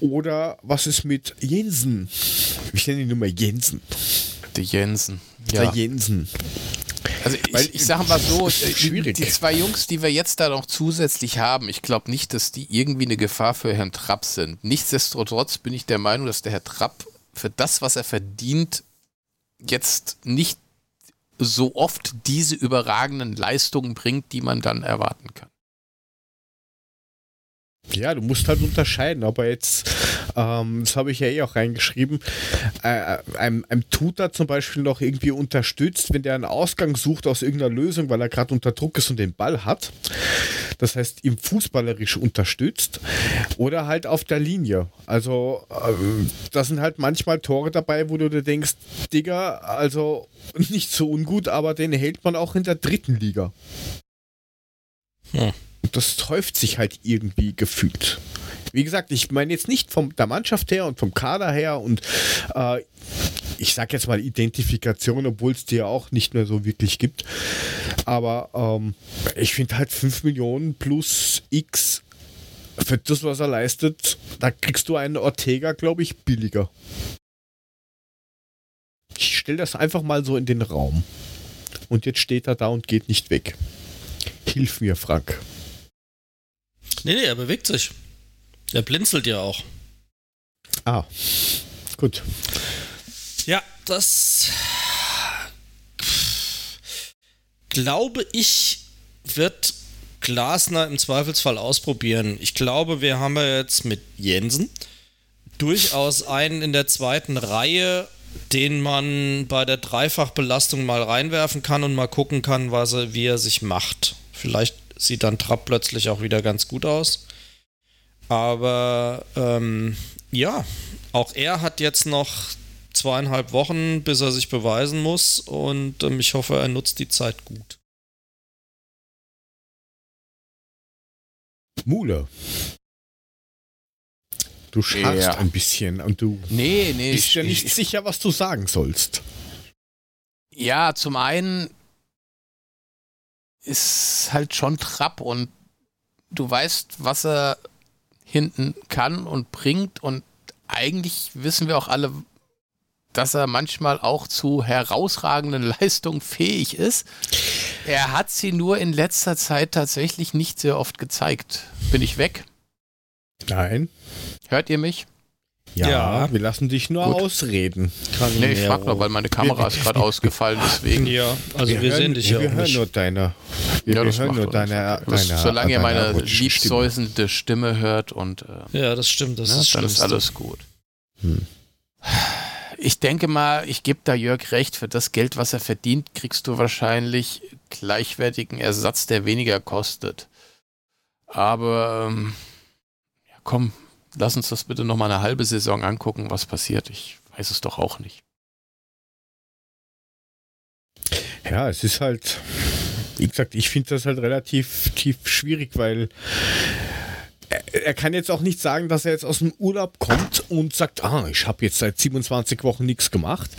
Oder was ist mit Jensen? Ich nenne ihn nur mal Jensen. Die Jensen. Der Ja. Jensen. Also ich, ich sage mal so, Schwierig. die zwei Jungs, die wir jetzt da noch zusätzlich haben, ich glaube nicht, dass die irgendwie eine Gefahr für Herrn Trapp sind. Nichtsdestotrotz bin ich der Meinung, dass der Herr Trapp für das, was er verdient, jetzt nicht so oft diese überragenden Leistungen bringt, die man dann erwarten kann. Ja, du musst halt unterscheiden, ob er jetzt, ähm, das habe ich ja eh auch reingeschrieben, äh, einem, einem Tutor zum Beispiel noch irgendwie unterstützt, wenn der einen Ausgang sucht aus irgendeiner Lösung, weil er gerade unter Druck ist und den Ball hat. Das heißt, ihm fußballerisch unterstützt oder halt auf der Linie. Also, ähm, da sind halt manchmal Tore dabei, wo du dir denkst, Digga, also [laughs] nicht so ungut, aber den hält man auch in der dritten Liga. Hm. Und das häuft sich halt irgendwie gefühlt. Wie gesagt, ich meine jetzt nicht von der Mannschaft her und vom Kader her und äh, ich sag jetzt mal Identifikation, obwohl es die ja auch nicht mehr so wirklich gibt. Aber ähm, ich finde halt 5 Millionen plus X für das, was er leistet, da kriegst du einen Ortega, glaube ich, billiger. Ich stelle das einfach mal so in den Raum. Und jetzt steht er da und geht nicht weg. Hilf mir, Frank. Nee, nee, er bewegt sich. Er blinzelt ja auch. Ah, gut. Ja, das glaube ich, wird Glasner im Zweifelsfall ausprobieren. Ich glaube, wir haben ja jetzt mit Jensen durchaus einen in der zweiten Reihe, den man bei der Dreifachbelastung mal reinwerfen kann und mal gucken kann, was er, wie er sich macht. Vielleicht sieht dann Trapp plötzlich auch wieder ganz gut aus. Aber ähm, ja, auch er hat jetzt noch zweieinhalb Wochen, bis er sich beweisen muss und ähm, ich hoffe, er nutzt die Zeit gut. Mule. Du scharfst Ja. ein bisschen und du Nee, nee. bist ja ich- nicht ich- sicher, was du sagen sollst. Ja, zum einen ist halt schon Trapp und du weißt, was er hinten kann und bringt und eigentlich wissen wir auch alle, dass er manchmal auch zu herausragenden [laughs] Leistungen fähig ist. Er hat sie nur in letzter Zeit tatsächlich nicht sehr oft gezeigt. Bin ich weg? Nein. Hört ihr mich? Ja, Ja. wir lassen dich nur Gut. ausreden. Nee, ich frag nur, weil meine Kamera ist gerade ausgefallen, deswegen. Ja, also wir, hören, sehen dich ja wir auch hören nicht. nur deine. Wir, Ja, wir das hören macht nur deine, deine. Solange ihr meine erotischen Stimme. liebsäusende Stimme hört und äh, Ja, das stimmt, das ne, ist dann ist alles gut. Hm. Ich denke mal, ich gebe da Jörg recht, für das Geld, was er verdient, kriegst du wahrscheinlich gleichwertigen Ersatz, der weniger kostet. Aber ähm, ja, komm, lass uns das bitte noch mal eine halbe Saison angucken, was passiert. Ich weiß es doch auch nicht. Ja, es ist halt, wie gesagt, ich finde das halt relativ tief schwierig, weil er, er kann jetzt auch nicht sagen, dass er jetzt aus dem Urlaub kommt und sagt, ah, ich habe jetzt seit 27 Wochen nichts gemacht.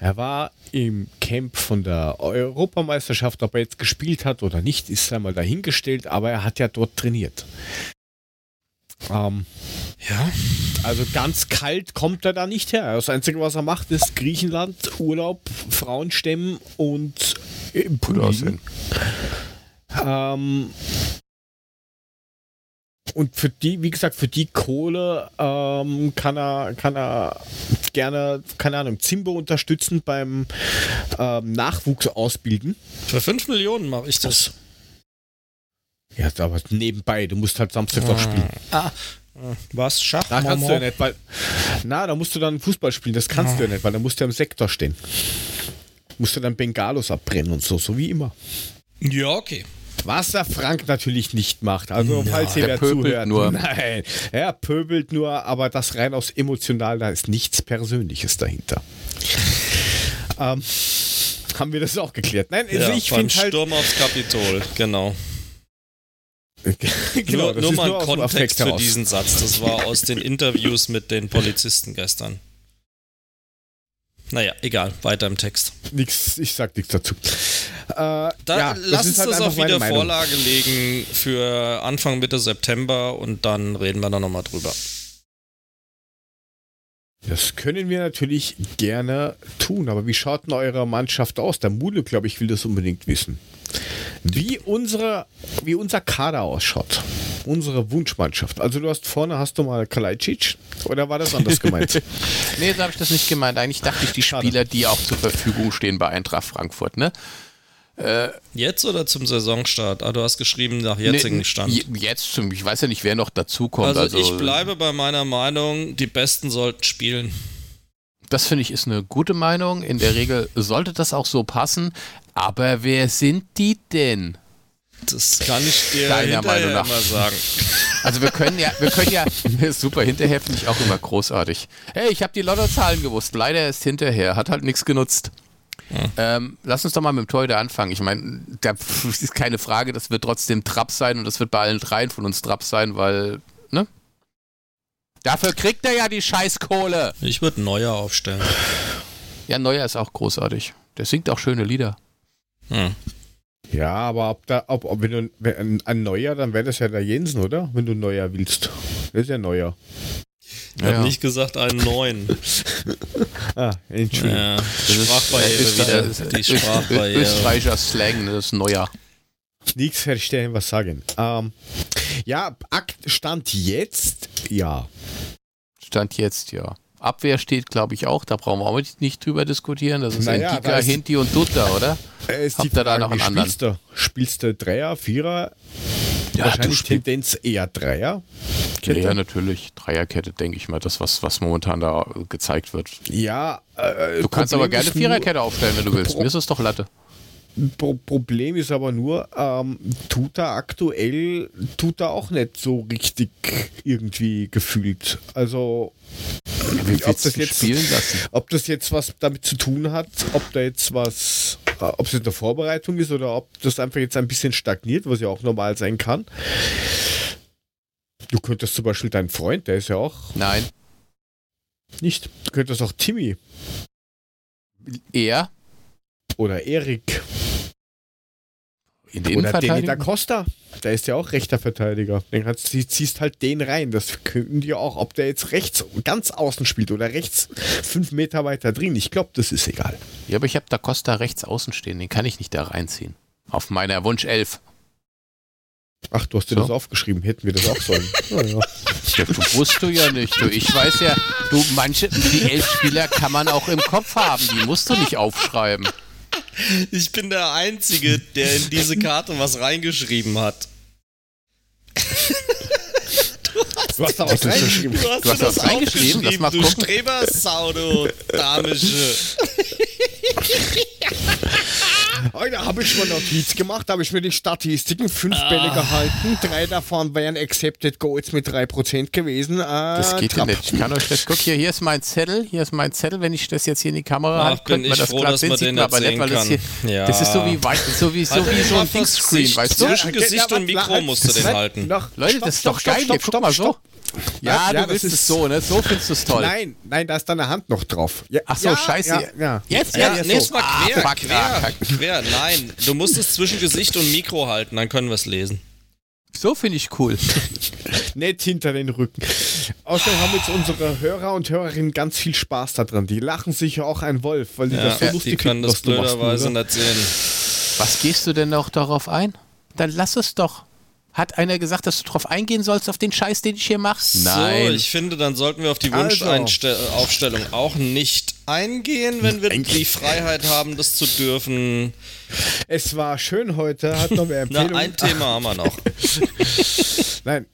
Er war im Camp von der Europameisterschaft, ob er jetzt gespielt hat oder nicht, ist einmal dahingestellt, aber er hat ja dort trainiert. Ähm, Ja, also ganz kalt kommt er da nicht her. Das Einzige, was er macht, ist Griechenland, Urlaub, Frauen stemmen und Pool Gut aussehen. Ähm, und für die, wie gesagt, für die Kohle ähm, kann er, kann er gerne, keine Ahnung, Zimbo unterstützen beim ähm, Nachwuchs ausbilden. für 5 Millionen mache ich das. Ja, aber nebenbei, du musst halt Samstag noch spielen. Ah. Was? Schach? Da kannst du ja nicht, weil. Na, da musst du dann Fußball spielen, das kannst du ja nicht, weil da musst du ja im Sektor stehen. Musst du dann Bengalos abbrennen und so, so wie immer. Ja, okay. Was der Frank natürlich nicht macht. Also, Ja, falls ihr wer zuhört. nur. Nein, er pöbelt nur, aber das rein aus emotional, da ist nichts Persönliches dahinter. ähm, haben wir das auch geklärt. Nein, also Ja, ich finde halt. Sturm aufs Kapitol, genau. [laughs] genau, nur nur mal nur ein Kontext für diesen Satz. Das war [laughs] aus den Interviews mit den Polizisten gestern. Naja, egal, weiter im Text. Nix, ich sag nichts dazu. Äh, Da, ja, lass uns halt das meine wieder. Vorlage legen für Anfang Mitte September und dann reden wir da nochmal drüber. Das können wir natürlich gerne tun, aber wie schaut denn eure Mannschaft aus? Der Mule, glaube ich, will das unbedingt wissen. Wie, unsere, wie unser Kader ausschaut. Unsere Wunschmannschaft. Also du hast vorne, hast du mal Kalajdzic oder war das anders gemeint? [laughs] Nee, so habe ich das nicht gemeint. Eigentlich dachte ich, die. Spieler, die auch zur Verfügung stehen bei Eintracht Frankfurt, ne? Jetzt oder zum Saisonstart? Ah, du hast geschrieben nach jetzigem Nee, Stand. je- Jetzt, zum- ich weiß ja nicht, wer noch dazukommt. Also, Also, ich bleibe bei meiner Meinung, die Besten sollten spielen. Das finde ich ist eine gute Meinung. In der Regel sollte das auch so passen. Aber wer sind die denn? Das kann ich dir Deiner Meinung nach. mal sagen. [laughs] Also wir können ja, wir können ja, [laughs] super, hinterher finde ich auch immer großartig. Hey, ich habe die Lottozahlen gewusst, leider erst hinterher, hat halt nichts genutzt. Ähm, lass uns doch mal mit dem Torhüter anfangen. Ich meine, da [laughs] ist keine Frage, das wird trotzdem Trapp sein und das wird bei allen dreien von uns Trapp sein, weil, ne? Dafür kriegt er ja die Scheißkohle. Ich würde Neuer aufstellen. Ja, Neuer ist auch großartig. Der singt auch schöne Lieder. Hm. ja, aber ob da, ob, ob wenn du wenn ein Neuer, dann wäre das ja der Jensen, oder? Wenn du Neuer willst. Das ist ja Neuer. Ich Ja, habe nicht gesagt einen neuen. [laughs] Ah, Entschuldigung. Ja, Das ist- Sprachbarriere ist- wieder. ist- Die Sprachbarriere. Österreicher Slang, das ist Neuer. Nichts verstehen, was sagen. Ähm, ja, Akt stand jetzt, ja. Stand jetzt, ja. Abwehr steht, glaube ich, auch. Da brauchen wir auch nicht drüber diskutieren. Das ist Naja, ist- Hinti und Dutta, oder? Äh, ist Habt ihr da noch einen anderen? spielst du? Spielst du Dreier, Vierer? Ja, Wahrscheinlich Tendenz eher Dreier. Ja, ja, natürlich. Dreierkette, denke ich mal, das, was, was momentan da gezeigt wird. Ja, äh, Du kannst Problem aber gerne Viererkette aufstellen, wenn du willst. Pro- Mir ist es doch Latte. Pro Problem ist aber nur, ähm, tut er aktuell, tut er auch nicht so richtig irgendwie gefühlt. Also, Wie ob das jetzt- spielen lassen? ob das jetzt was damit zu tun hat, ob da jetzt was, ob es jetzt eine Vorbereitung ist oder ob das einfach jetzt ein bisschen stagniert, was ja auch normal sein kann. Du könntest zum Beispiel deinen Freund, der ist ja auch Nein. nicht, du könntest auch Timmy Er oder Erik in der oder Innenverteidigung? Costa, der ist ja auch rechter Verteidiger. Den ziehst halt den rein. Das könnten die auch, ob der jetzt rechts ganz außen spielt oder rechts fünf Meter weiter drin. Ich glaube, das ist egal. Ja, aber ich habe da Costa rechts außen stehen. Den kann ich nicht da reinziehen. Auf meiner Wunsch 11. Ach, du hast dir So. das aufgeschrieben. Hätten wir das auch sollen. [laughs] Ah, ja. Ja, du wusst du ja nicht. Du, ich weiß ja, du, manche, die elf Spieler kann man auch im Kopf haben. Die musst du nicht aufschreiben. Ich bin der Einzige, der in diese Karte was reingeschrieben hat. Du hast da was reingeschrieben. Du hast, Du hast dir was reingeschrieben? Lass mal du gucken. Strebersau, du [laughs] damische. Heute habe ich mir Notiz gemacht, habe ich mir die Statistiken, fünf Ah. Bälle gehalten, drei davon wären Accepted Goals mit 3% gewesen. Äh, Das geht ja nicht. Ich kann euch das. Guck hier, hier ist mein Zettel. Hier ist mein Zettel. Wenn ich das jetzt hier in die Kamera Ach, halte, könnte man das froh, klar sehen. man Sieht man aber nicht, weil das hier. Ja. das ist so wie, weit, so wie, so wie so mal ein Dingscreen, Gesicht. weißt du? Zwischen Gesicht und Mikro musst du den halten. Leute, das ist doch geil. guck stopp, mal stopp. so. Ja, Ja, du willst das es so, ne? So findest du es toll. Nein, nein, da ist deine Hand noch drauf. Ja, Ach so, ja, scheiße. Ja, ja. Jetzt, Ja, jetzt. nee, so. war Ah, quer, fuck, quer, ah, quer. Nein, du musst es zwischen Gesicht und Mikro halten, dann können wir es lesen. So finde ich cool. [laughs] Nicht hinter den Rücken. Außerdem haben jetzt unsere Hörer und Hörerinnen ganz viel Spaß daran. Die lachen sich ja auch ein Wolf, weil die Ja, das so die lustig können finden, das was du machst, blöderweise nicht sehen. Was gehst du denn noch darauf ein? Dann lass es doch. Hat einer gesagt, dass du darauf eingehen sollst, auf den Scheiß, den ich hier mache? So, ich finde, dann sollten wir auf die Also. Wunschaufstellung auch nicht eingehen, wenn wir die Freiheit haben, das zu dürfen. Es war schön heute, hat noch mehr [laughs] Na, Empfehlungen. ein Thema haben wir noch. [laughs] Nein.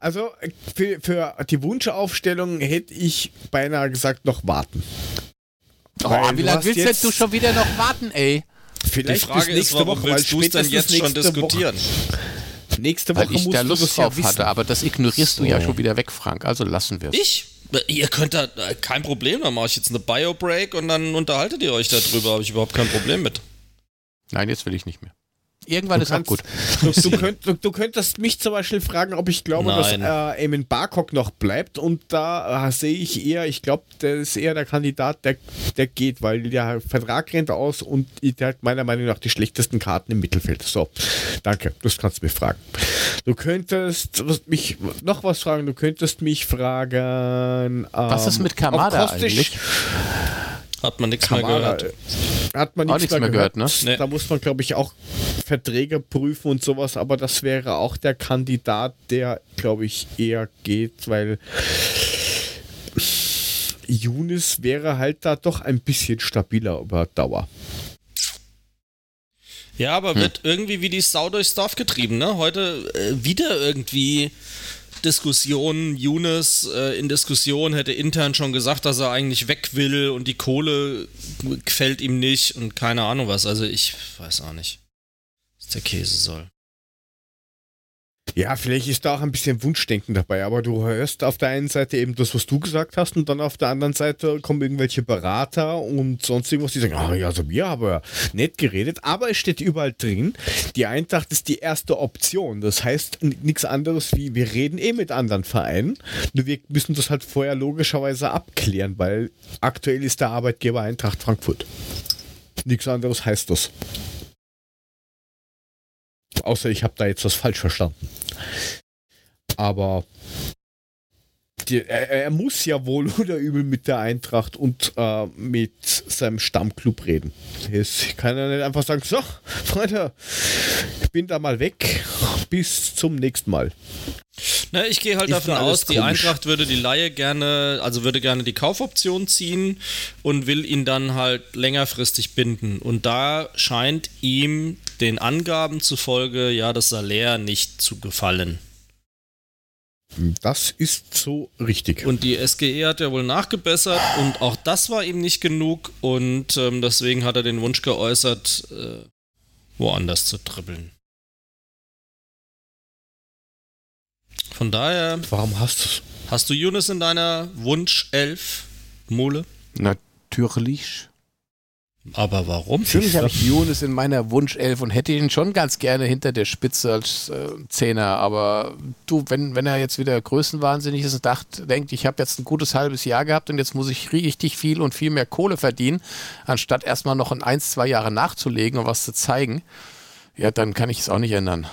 Also für, für die Wunschaufstellung hätte ich beinahe gesagt noch warten. Oh, wie lange willst denn jetzt- du schon wieder noch warten, ey? Die Vielleicht Frage bis ist, nächste warum Woche, weil willst du es denn jetzt schon diskutieren? Woche, nächste Woche Weil ich musst da Lust ja drauf wissen. hatte, aber das ignorierst du ja schon wieder weg, Frank. Also lassen wir es. Ich? Ihr könnt da, äh, kein Problem, dann mache ich jetzt eine Bio-Break und dann unterhaltet ihr euch darüber, habe ich überhaupt kein Problem mit. Nein, jetzt will ich nicht mehr. Irgendwann Du ist auch kannst- gut. Du, du, könnt, du, du könntest mich zum Beispiel fragen, ob ich glaube, Nein. dass äh, Eamon Barcock noch bleibt. Und da äh, sehe ich eher, ich glaube, der ist eher der Kandidat, der, der geht, weil der Vertrag rennt aus und der hat meiner Meinung nach die schlechtesten Karten im Mittelfeld. So, danke, das kannst du mich fragen. Du könntest mich noch was fragen, du könntest mich fragen. Was ist ähm, mit Kamada ob Kostic- eigentlich? Hat man nichts mehr gehört. äh, hat man nichts, mehr mehr gehört. gehört, ne? Da muss man, glaube ich, auch Verträge prüfen und sowas, aber das wäre auch der Kandidat, der, glaube ich, eher geht, weil Younes wäre halt da doch ein bisschen stabiler über Dauer. Ja, aber wird irgendwie wie die Sau durchs Dorf getrieben, ne? Heute äh, wieder irgendwie Diskussion, Younes äh, in Diskussion hätte intern schon gesagt, dass er eigentlich weg will und die Kohle gefällt ihm nicht und keine Ahnung was. Also ich weiß auch nicht, was der Käse soll. Ja, vielleicht ist da auch ein bisschen Wunschdenken dabei, aber du hörst auf der einen Seite eben das, was du gesagt hast, und dann auf der anderen Seite kommen irgendwelche Berater und sonst irgendwas, die sagen, ah ja, also wir haben ja nett geredet, aber es steht überall drin, die Eintracht ist die erste Option. Das heißt nichts anderes wie, wir reden eh mit anderen Vereinen, nur wir müssen das halt vorher logischerweise abklären, weil aktuell ist der Arbeitgeber Eintracht Frankfurt. Nichts anderes heißt das. Außer ich habe da jetzt was falsch verstanden. Aber er, er muss ja wohl [laughs] oder übel mit der Eintracht und äh, mit seinem Stammclub reden. Jetzt kann er nicht einfach sagen, so, Freunde, ich bin da mal weg, bis zum nächsten Mal. Na, ich gehe halt Ist davon aus, die komisch. Eintracht würde die Laie gerne, also würde gerne die Kaufoption ziehen und will ihn dann halt längerfristig binden. Und da scheint ihm den Angaben zufolge ja das Salär nicht zu gefallen. Das ist so richtig. Und die SGE hat ja wohl nachgebessert und auch das war ihm nicht genug und ähm, deswegen hat er den Wunsch geäußert, äh, woanders zu dribbeln. Von daher Warum hast du es? Hast du Yunus in deiner Wunsch-Elf, Mole? Natürlich. Aber warum? Natürlich habe ich Younes in meiner Wunschelf und hätte ihn schon ganz gerne hinter der Spitze als äh, Zehner. Aber du, wenn, wenn er jetzt wieder größenwahnsinnig ist und dacht, denkt, ich habe jetzt ein gutes halbes Jahr gehabt und jetzt muss ich richtig viel und viel mehr Kohle verdienen, anstatt erstmal noch ein, eins, zwei Jahre nachzulegen und was zu zeigen, ja, dann kann ich es auch nicht ändern.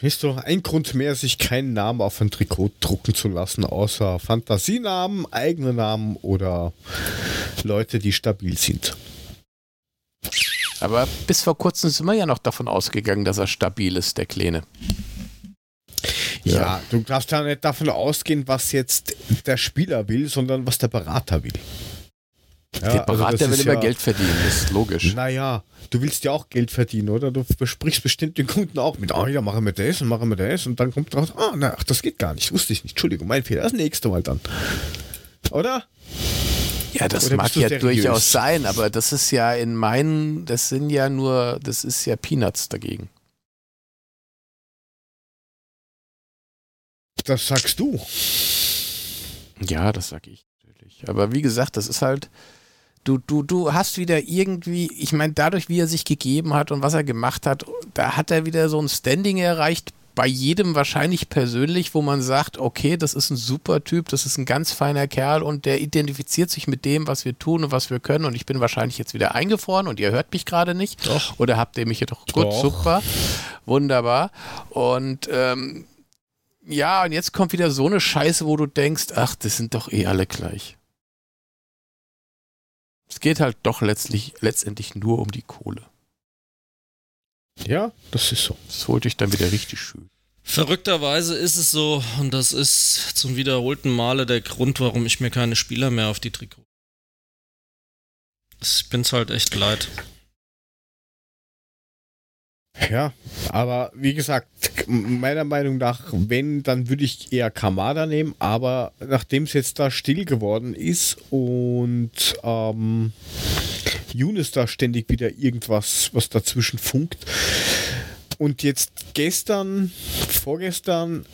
Ist doch ein Grund mehr, sich keinen Namen auf ein Trikot drucken zu lassen, außer Fantasienamen, eigene Namen oder Leute, die stabil sind. Aber bis vor kurzem sind wir ja noch davon ausgegangen, dass er stabil ist, der Kleine. Ja, du darfst ja nicht davon ausgehen, was jetzt der Spieler will, sondern was der Berater will. Ja, der Berater also will immer ja- Geld verdienen, das ist logisch. Naja, du willst ja auch Geld verdienen, oder? Du besprichst bestimmt den Kunden auch mit, ah ja, machen wir das und machen wir das und dann kommt raus, ah, na, ach, das geht gar nicht, wusste ich nicht, Entschuldigung, mein Fehler, das nächste Mal dann. Oder? Ja, das Oder mag ja seriös? durchaus sein, aber das ist ja in meinen, das sind ja nur, das ist ja Peanuts dagegen. Das sagst du. Ja, das sag ich natürlich. Aber wie gesagt, das ist halt, du, du, du hast wieder irgendwie, ich meine, dadurch, wie er sich gegeben hat und was er gemacht hat, da hat er wieder so ein Standing erreicht, bei jedem wahrscheinlich persönlich, wo man sagt, okay, das ist ein super Typ, das ist ein ganz feiner Kerl und der identifiziert sich mit dem, was wir tun und was wir können und ich bin wahrscheinlich jetzt wieder eingefroren und ihr hört mich gerade nicht. Doch. Oder habt ihr mich hier doch gut, super, wunderbar. Und ähm, ja, und jetzt kommt wieder so eine Scheiße, wo du denkst, ach, das sind doch eh alle gleich. Es geht halt doch letztlich, letztendlich nur um die Kohle. Ja, das ist so. Das holt dich dann wieder richtig schön. Verrückterweise ist es so, und das ist zum wiederholten Male der Grund, warum ich mir keine Spieler mehr auf die Trikot. Ich bin's halt echt leid. Ja, aber wie gesagt, meiner Meinung nach, wenn, dann würde ich eher Kamada nehmen, aber nachdem es jetzt da still geworden ist und ähm, Younes da ständig wieder irgendwas, was dazwischen funkt. Und jetzt gestern, vorgestern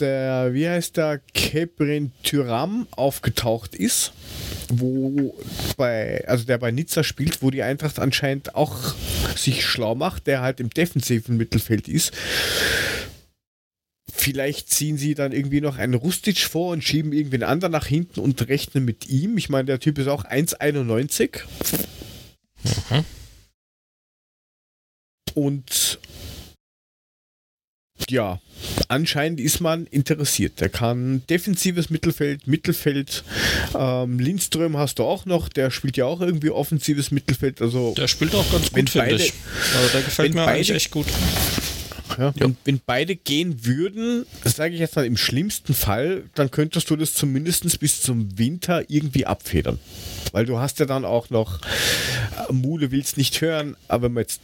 der, wie heißt der, Keprin Tyram aufgetaucht ist, wo bei, also der bei Nizza spielt, wo die Eintracht anscheinend auch sich schlau macht, der halt im defensiven Mittelfeld ist. Vielleicht ziehen sie dann irgendwie noch einen Rustic vor und schieben irgendwen anderen nach hinten und rechnen mit ihm. Ich meine, der Typ ist auch 1,91. Mhm. Und ja, anscheinend ist man interessiert. Der kann defensives Mittelfeld, Mittelfeld. Ähm, Lindström hast du auch noch, der spielt ja auch irgendwie offensives Mittelfeld. Also der spielt auch ganz gut, finde ich. Also der gefällt mir beide, eigentlich echt gut. Ja, wenn, wenn, beide gehen würden, sage ich jetzt mal im schlimmsten Fall, dann könntest du das zumindest bis zum Winter irgendwie abfedern. Weil du hast ja dann auch noch, äh, Mule willst nicht hören, aber wenn man jetzt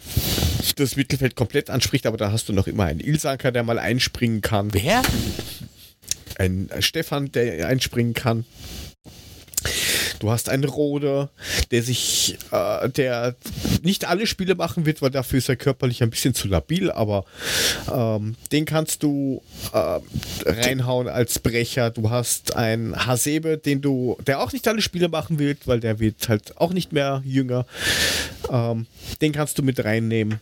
das Mittelfeld komplett anspricht, aber da hast du noch immer einen Ilsanker, der mal einspringen kann. Wer? Ein Stefan, der einspringen kann. Du hast einen Rode, der sich, äh, der nicht alle Spiele machen wird, weil dafür ist er körperlich ein bisschen zu labil, aber ähm, den kannst du äh, reinhauen als Brecher. Du hast einen Hasebe, den du, der auch nicht alle Spiele machen wird, weil der wird halt auch nicht mehr jünger. Ähm, den kannst du mit reinnehmen.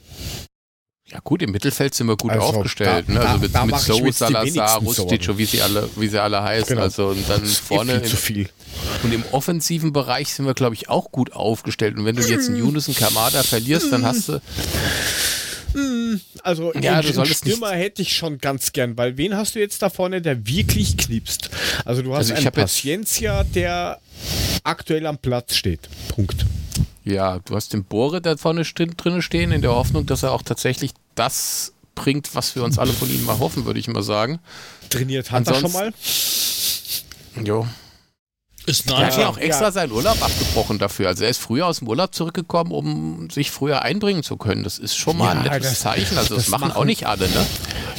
Ja gut, im Mittelfeld sind wir gut also, aufgestellt. Da, ne? Also mit, mit So, Salazar, Rustic, wie sie alle, wie sie alle heißen. Genau. Also und dann vorne. Viel zu viel. Und im offensiven Bereich sind wir, glaube ich, auch gut aufgestellt. Und wenn du jetzt einen Yunus und Kamada verlierst, dann hast du. Hm, also ja, den, den Stürmer hätte ich schon ganz gern, weil wen hast du jetzt da vorne, der wirklich knipst? Also du hast also einen Paciencia, der aktuell am Platz steht. Punkt. Ja, du hast den Bore da vorne drin stehen, in der Hoffnung, dass er auch tatsächlich das bringt, was wir uns alle von ihm mal hoffen, würde ich mal sagen. Trainiert hat er schon mal? Jo. Ist er hat ja auch extra ja. seinen Urlaub abgebrochen dafür. Also er ist früher aus dem Urlaub zurückgekommen, um sich früher einbringen zu können. Das ist schon mal ja, ein nettes das, Zeichen. Also das, das machen, machen auch nicht alle, ne?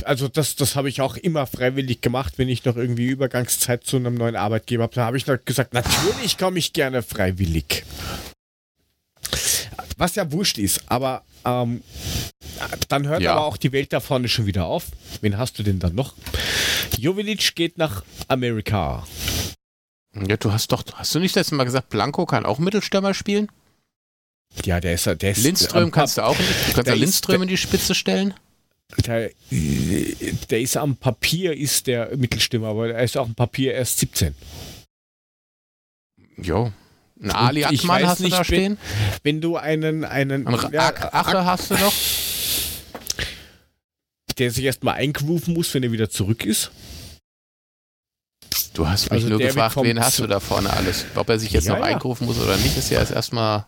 Also das, das habe ich auch immer freiwillig gemacht, wenn ich noch irgendwie Übergangszeit zu einem neuen Arbeitgeber habe. Da habe ich noch gesagt, natürlich komme ich gerne freiwillig. Was ja wurscht ist, aber ähm, dann hört ja. aber auch die Welt da vorne schon wieder auf. Wen hast du denn dann noch? Jovilic geht nach Amerika. Ja, du hast doch, hast du nicht letztes Mal gesagt, Blanco kann auch Mittelstürmer spielen? Ja, der ist, der ist Lindström am, kannst du auch, du kannst ja Lindström ist, in die Spitze stellen. Der, der ist am Papier ist der Mittelstürmer, aber er ist auch am Papier erst 17. Jo, ein Ali Akman hast nicht, du da stehen? Wenn, du einen, einen ja, Ache hast du noch? Der sich erstmal eingrooven muss, wenn er wieder zurück ist. Du hast mich also nur gefragt, wen hast du da vorne alles? Ob er sich jetzt ja, noch ja. eingerufen muss oder nicht, ist ja erstmal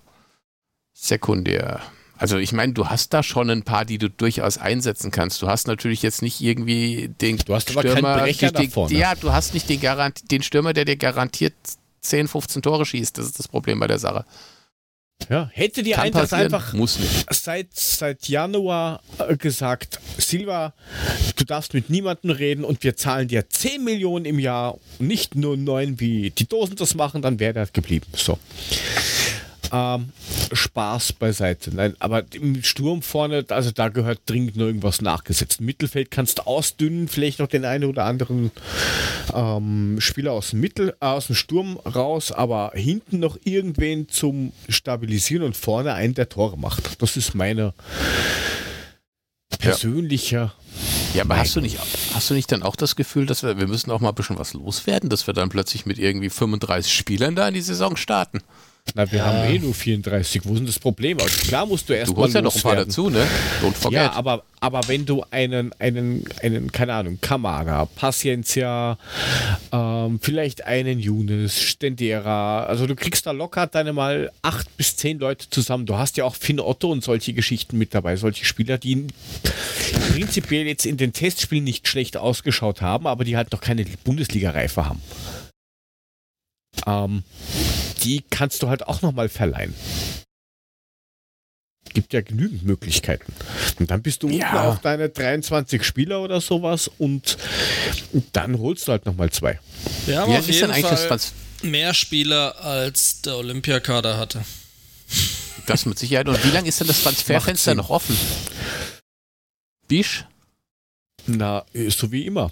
sekundär. Also ich meine, du hast da schon ein paar, die du durchaus einsetzen kannst. Du hast natürlich jetzt nicht irgendwie den du hast Stürmer, aber keinen den, den, ja, du hast nicht den, Garant, den Stürmer, der dir garantiert 10, 15 Tore schießt. Das ist das Problem bei der Sache. Ja, hätte die Eintracht einfach. Seit, seit Januar äh, gesagt, Silva, du darfst mit niemandem reden und wir zahlen dir 10 Millionen im Jahr, nicht nur 9, wie die Dosen das machen, dann wäre der geblieben. So. Ähm, Spaß beiseite. Nein, aber im Sturm vorne, also da gehört dringend nur irgendwas nachgesetzt. Im Mittelfeld kannst du ausdünnen, vielleicht noch den einen oder anderen ähm, Spieler aus dem Mittel, äh, aus dem Sturm raus, aber hinten noch irgendwen zum Stabilisieren und vorne einen, der Tore macht. Das ist meine persönlicher. Ja, aber hast du nicht, hast du nicht dann auch das Gefühl, dass wir, wir müssen auch mal ein bisschen was loswerden, dass wir dann plötzlich mit irgendwie 35 Spielern da in die Saison starten? Na, wir ja. haben eh nur 34. Wo ist denn das Problem? Also klar musst du erst Du holst ja noch ein paar dazu, ne? Don't forget. Ja, aber, aber wenn du einen, einen, einen, keine Ahnung, Kamara, Paciencia, ähm, vielleicht einen Younes, Stendera, also du kriegst da locker deine mal acht bis zehn Leute zusammen. Du hast ja auch Finn Otto und solche Geschichten mit dabei, solche Spieler, die prinzipiell jetzt in den Testspielen nicht schlecht ausgeschaut haben, aber die halt noch keine Bundesliga-Reife haben. Ähm, die kannst du halt auch nochmal verleihen. Gibt ja genügend Möglichkeiten. Und dann bist du ja. unten auf deine 23 Spieler oder sowas und dann holst du halt nochmal zwei. Wir haben Wie auf jeden Fall mehr Spieler als der Olympiakader hatte. Das mit Sicherheit. Und wie lange ist denn das Transferfenster noch offen? Bisch? Na, so wie immer.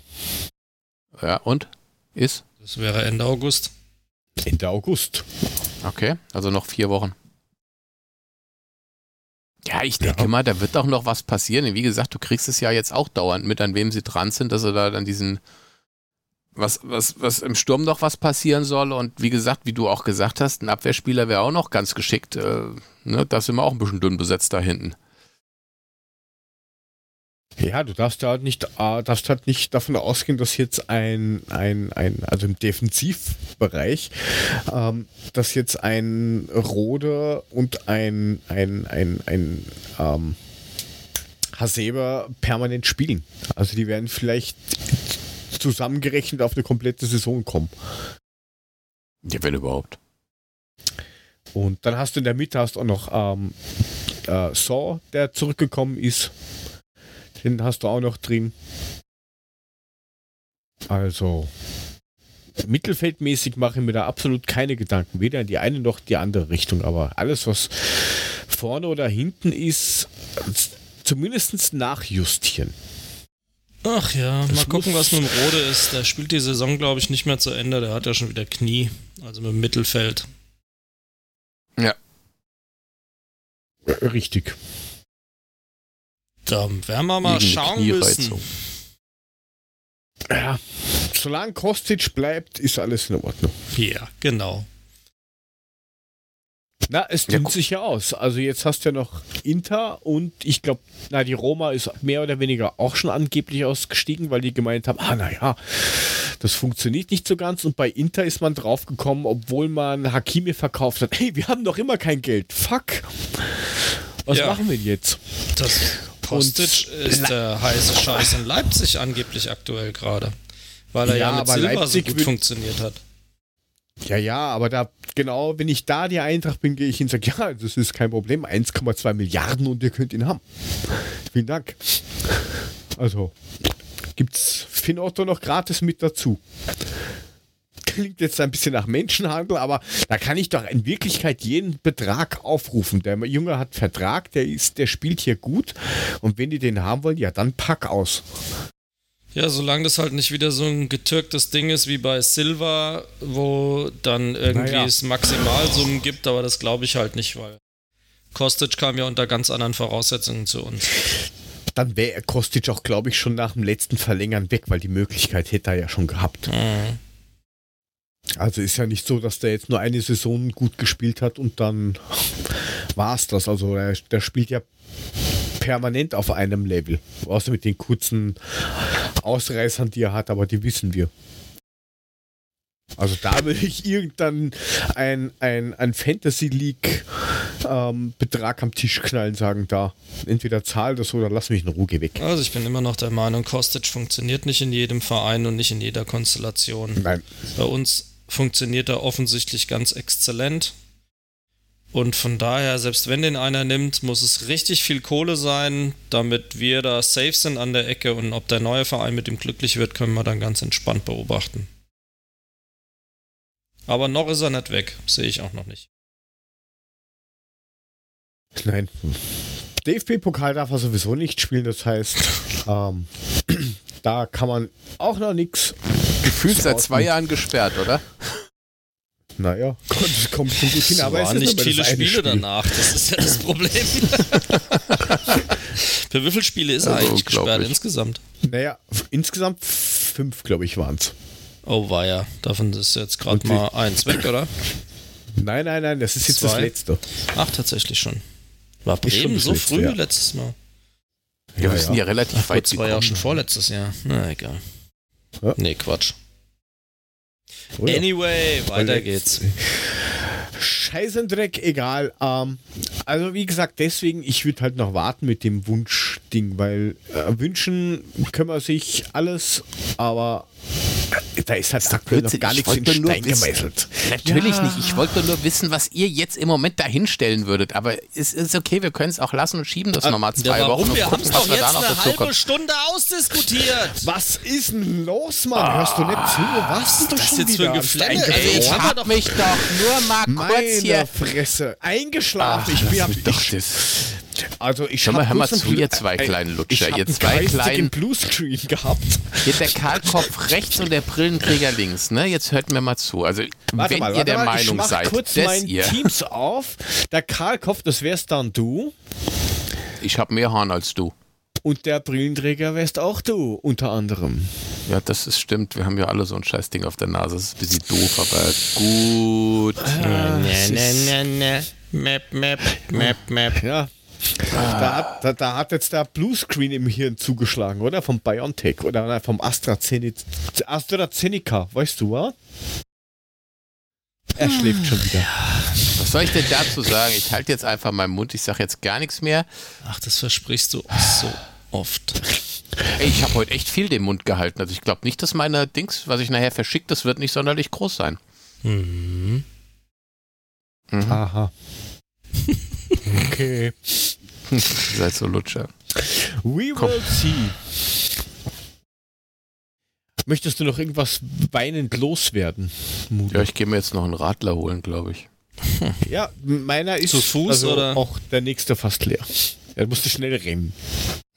Ja, und? Ist? Das wäre Ende August. Ende August. Okay, also noch vier Wochen. Ja, ich denke Ja. mal, da wird doch noch was passieren. Wie gesagt, du kriegst es ja jetzt auch dauernd mit, an wem sie dran sind, dass sie da dann diesen, was, was, was im Sturm noch was passieren soll. Und wie gesagt, wie du auch gesagt hast, ein Abwehrspieler wäre auch noch ganz geschickt. Äh, ne, da sind wir auch ein bisschen dünn besetzt da hinten. Ja, du darfst halt nicht, äh, darfst halt nicht davon ausgehen, dass jetzt ein, ein, ein also im Defensivbereich, ähm, dass jetzt ein Rode und ein, ein, ein, ein ähm, Hasebe permanent spielen. Also die werden vielleicht zusammengerechnet auf eine komplette Saison kommen. Ja, wenn überhaupt. Und dann hast du in der Mitte hast auch noch ähm, äh, Saw, der zurückgekommen ist. Den hast du auch noch drin. Also mittelfeldmäßig mache ich mir da absolut keine Gedanken. Weder in die eine noch die andere Richtung. Aber alles, was vorne oder hinten ist, zumindest nachjustieren. Ach ja, Das mal gucken, was mit dem [laughs] Rode ist. Der spielt die Saison, glaube ich, nicht mehr zu Ende. Der hat ja schon wieder Knie. Also mit dem Mittelfeld. Richtig. Da werden wir mal Gegen schauen müssen. Ja, solange Kostic bleibt, ist alles in Ordnung. Ja, genau. Na, es Ja, dünnt gu- sich ja aus. Also jetzt hast du ja noch Inter und ich glaube, na, die Roma ist mehr oder weniger auch schon angeblich ausgestiegen, weil die gemeint haben, ah, naja, das funktioniert nicht so ganz. Und bei Inter ist man draufgekommen, obwohl man Hakimi verkauft hat, hey, wir haben doch immer kein Geld. Fuck. Was Ja. machen wir denn jetzt? Das Kostic ist der heiße Scheiß in Leipzig angeblich aktuell gerade. Weil er ja, Ja, mit aber Silber Leipzig so gut funktioniert hat. Ja, ja, aber da, genau, wenn ich da die Eintracht bin, gehe ich hin und sage, ja, das ist kein Problem, 1,2 Milliarden und ihr könnt ihn haben. Vielen Dank. Also, gibt's Finn Otto noch gratis mit dazu. Klingt jetzt ein bisschen nach Menschenhandel, aber da kann ich doch in Wirklichkeit jeden Betrag aufrufen. Der Junge hat Vertrag, der ist, der spielt hier gut und wenn die den haben wollen, ja, dann pack aus. Ja, solange das halt nicht wieder so ein getürktes Ding ist wie bei Silva, wo dann irgendwie Naja. es Maximalsummen gibt, aber das glaube ich halt nicht, weil Kostic kam ja unter ganz anderen Voraussetzungen zu uns. Dann wäre Kostic auch, glaube ich, schon nach dem letzten Verlängern weg, weil die Möglichkeit hätte er ja schon gehabt. Mhm. Also ist ja nicht so, dass der jetzt nur eine Saison gut gespielt hat und dann [laughs] war es das. Also der, der spielt ja permanent auf einem Level. Außer mit den kurzen Ausreißern, die er hat, aber die wissen wir. Also da will ich irgendein ein, ein, ein Fantasy League ähm, Betrag am Tisch knallen, sagen da. Entweder zahl das oder lass mich in Ruhe weg. Also ich bin immer noch der Meinung, Kostic funktioniert nicht in jedem Verein und nicht in jeder Konstellation. Nein. Bei uns funktioniert er offensichtlich ganz exzellent. Und von daher, selbst wenn den einer nimmt, muss es richtig viel Kohle sein, damit wir da safe sind an der Ecke. Und ob der neue Verein mit ihm glücklich wird, können wir dann ganz entspannt beobachten. Aber noch ist er nicht weg, sehe ich auch noch nicht. Nein. DFB-Pokal darf er sowieso nicht spielen, das heißt, ähm, da kann man auch noch nichts. Gefühlt seit zwei Jahren gesperrt, oder? Naja, kommt, kommt schon gut hin, Es aber es waren ist nicht das viele Spiele Spiel. danach, das ist ja das Problem. [laughs] Für wie viele Spiele ist er Also eigentlich gesperrt insgesamt? Naja, insgesamt fünf, glaube ich, waren es. Oh weia, davon ist jetzt gerade mal eins weg, oder? Nein, nein, nein, das ist jetzt das Zwei? letzte. Ach, tatsächlich schon. War Bremen das so Letzte, früh ja. letztes Mal? Ja, wir sind ja relativ Vor weit zwei Jahren gekommen. schon vorletztes Jahr. Na, egal. Ja. Nee, Quatsch. Oh ja. Anyway, weiter Letzt- geht's. Scheißendreck, egal. Ähm, also wie gesagt, deswegen, ich würde halt noch warten mit dem Wunschding, weil äh, wünschen können wir sich alles, aber da ist halt aktuell noch Blödsinn, gar ich nichts in Stein gemeißelt. Natürlich Ja. nicht. Ich wollte nur wissen, was ihr jetzt im Moment dahinstellen würdet. Aber es ist okay, wir können es auch lassen und schieben das nochmal zwei Ja, Wochen. Wir haben es doch jetzt eine halbe. Stunde ausdiskutiert. Was ist denn los, Mann? Hörst du nicht zu? Was ist das schon jetzt für wieder ein am Geflänge? Ey, ich haben wir hab doch- mich doch nur mal kurz Meine hier. Fresse. Eingeschlafen. Ach, ich bin doch ich, Also ich Hör mal, hab hör mal zu, ihr zwei äh, kleinen Lutscher, Ich ihr zwei kleinen- Bluescreen gehabt. Hier der Kahlkopf rechts und der Brillenträger links, ne? Jetzt hört mir mal zu. Also, Warte wenn mal, ihr warte der mal, Meinung ich mach seid, kurz dass mein ihr. Teams auf. Der Karlkopf, das wärst dann du. Ich habe mehr Haaren als du. Und der Brillenträger wärst auch du, unter anderem. Ja, das ist stimmt. Wir haben ja alle so ein Scheißding auf der Nase. Das ist ein bisschen doof, aber gut. Ah, es ist- ne. Map, map, map, map. Ja. Da, hat, da, da hat jetzt der Bluescreen im Hirn zugeschlagen, oder? Vom BioNTech oder nein, vom AstraZeneca. AstraZeneca, weißt du, wa? Er schläft schon wieder. Was soll ich denn dazu sagen? Ich halte jetzt einfach meinen Mund. Ich sage jetzt gar nichts mehr. Ach, das versprichst du so oft. Ey, ich habe heute echt viel den Mund gehalten. Also ich glaube nicht, dass meine Dings, was ich nachher verschickt, das wird nicht sonderlich groß sein. Mhm. Mhm. Aha. Okay. [laughs] Seid so Lutscher. We Komm. will see. Möchtest du noch irgendwas weinend loswerden? Mude? Ja, ich gehe mir jetzt noch einen Radler holen, glaube ich. [laughs] Ja, meiner ist Zu Fuß, also oder? auch der nächste fast leer. Er musste schnell rennen.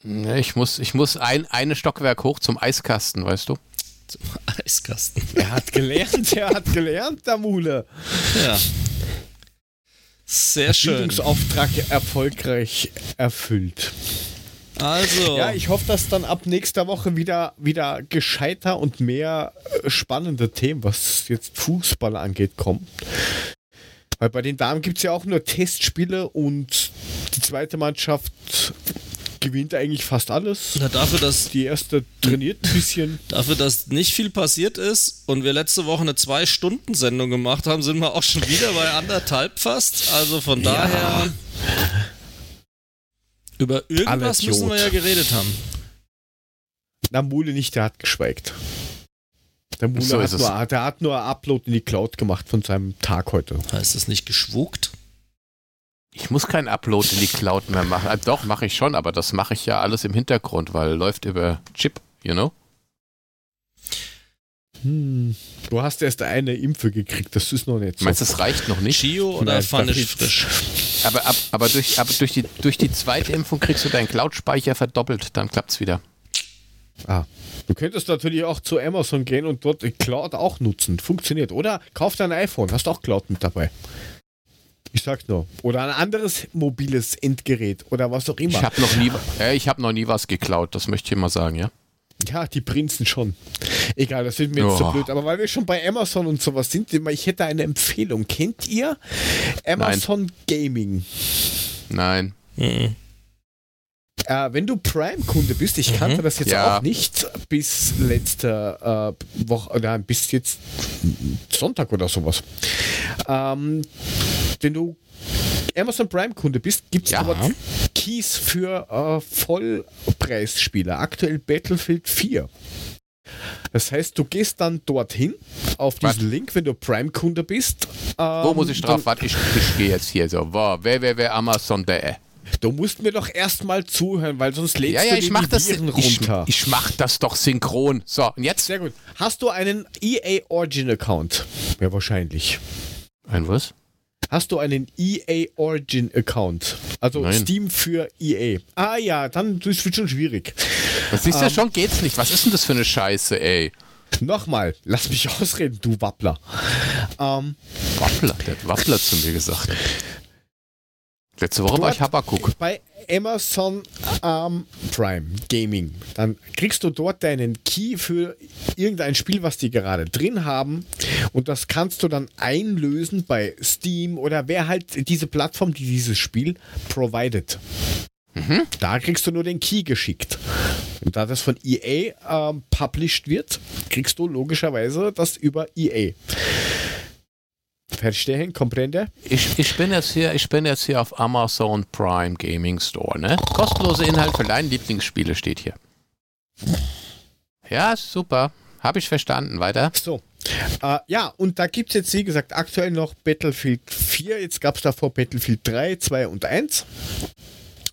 Ja, ich muss, ich muss ein eine Stockwerk hoch zum Eiskasten, weißt du? Zum Eiskasten. Er hat gelernt, er hat gelernt, der Mule. Ja. Sehr schön. Bildungsauftrag erfolgreich erfüllt. Also, Ja, ich hoffe, dass dann ab nächster Woche wieder, wieder gescheiter und mehr äh, spannende Themen, was jetzt Fußball angeht, kommen. Weil bei den Damen gibt es ja auch nur Testspiele und die zweite Mannschaft gewinnt eigentlich fast alles. na, dafür, dass, Die erste trainiert ein bisschen. [laughs] dafür, dass nicht viel passiert ist und wir letzte Woche eine Zwei-Stunden-Sendung gemacht haben, sind wir auch schon wieder bei anderthalb fast. Also von daher. Über irgendwas müssen wir ja geredet haben. Na, Mule nicht, der hat geschweigt. Der Mule So hat, nur, der hat nur Upload in die Cloud gemacht von seinem Tag heute. Heißt das nicht geschwugt? Ich muss keinen Upload in die Cloud mehr machen. Ah, doch, mache ich schon, aber das mache ich ja alles im Hintergrund, weil läuft über Chip, you know? Hm. Du hast erst eine Impfe gekriegt, das ist noch nicht so. Meinst du, das reicht noch nicht? Chio oder da frisch? Aber, ab, aber, durch, aber durch, die, durch die zweite Impfung kriegst du deinen Cloud-Speicher verdoppelt, dann klappt's wieder. Ah. Du könntest natürlich auch zu Amazon gehen und dort die Cloud auch nutzen. Funktioniert. Oder kauf dein iPhone, hast auch Cloud mit dabei. Ich sag's nur. Oder ein anderes mobiles Endgerät oder was auch Ich immer. habe noch, nie, äh, ich hab noch nie was geklaut, das möchte ich mal sagen, ja? Ja, die Prinzen schon. Egal, das wird mir jetzt so Oh. blöd. Aber weil wir schon bei Amazon und sowas sind, ich hätte eine Empfehlung. Kennt ihr Amazon Gaming? Nein. Mhm. Äh, wenn du Prime-Kunde bist, ich kannte das jetzt Ja. auch nicht bis letzte äh, Woche, oder bis jetzt Sonntag oder sowas. Ähm, wenn du Amazon Prime-Kunde bist, gibt es Ja. dort Keys für äh, Vollpreisspiele. Aktuell Battlefield 4. Das heißt, du gehst dann dorthin auf diesen Was? Link, wenn du Prime-Kunde bist. Wo ähm, muss ich drauf? Warte, ich, ich gehe jetzt hier so. Wo, www.amazon.de. Du musst mir doch erstmal zuhören, weil sonst lädst Ja, ja, du ich dir mach die das. Viren Ich, runter. ich mach das doch synchron. So, und jetzt? Sehr gut. Hast du einen EA Origin Account? Ja, wahrscheinlich. Ein was? Hast du einen EA Origin Account? Also Nein. Steam für EA. Ah ja, dann das wird schon schwierig. Das siehst du Ähm. schon, geht's nicht. Was ist denn das für eine Scheiße, ey? Nochmal, lass mich [laughs] ausreden, du Wappler. Ähm, Wappler, der hat Wappler zu mir gesagt. Letzte Woche war ich Habakuk. bei Amazon ähm, Prime Gaming, dann kriegst du dort deinen Key für irgendein Spiel, was die gerade drin haben. Und das kannst du dann einlösen bei Steam oder wer halt diese Plattform, die dieses Spiel provided. Da kriegst du nur den Key geschickt. Und da das von EA ähm, published wird, kriegst du logischerweise das über EA. Verstehen? Comprende? Ich, ich, bin jetzt hier, ich bin jetzt hier auf Amazon Prime Gaming Store, ne? Kostenlose Inhalt für deine Lieblingsspiele steht hier. Ja, super. Habe ich verstanden. Weiter. So. Äh, ja, und da gibt es jetzt, wie gesagt, aktuell noch Battlefield 4. Jetzt gab es davor Battlefield 3, 2 und 1.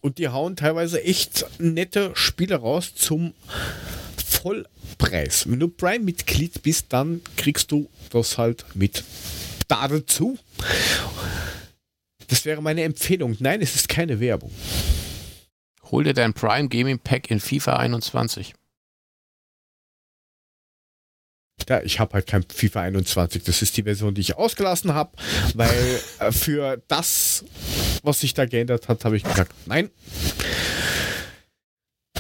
Und die hauen teilweise echt nette Spiele raus zum Vollpreis. Wenn du Prime-Mitglied bist, dann kriegst du das halt mit dazu. Das wäre meine Empfehlung. Nein, es ist keine Werbung. Hol dir dein Prime Gaming Pack in FIFA 21. Ja, ich habe halt kein FIFA 21. Das ist die Version, die ich ausgelassen habe, weil äh, für das, was sich da geändert hat, habe ich gesagt, nein,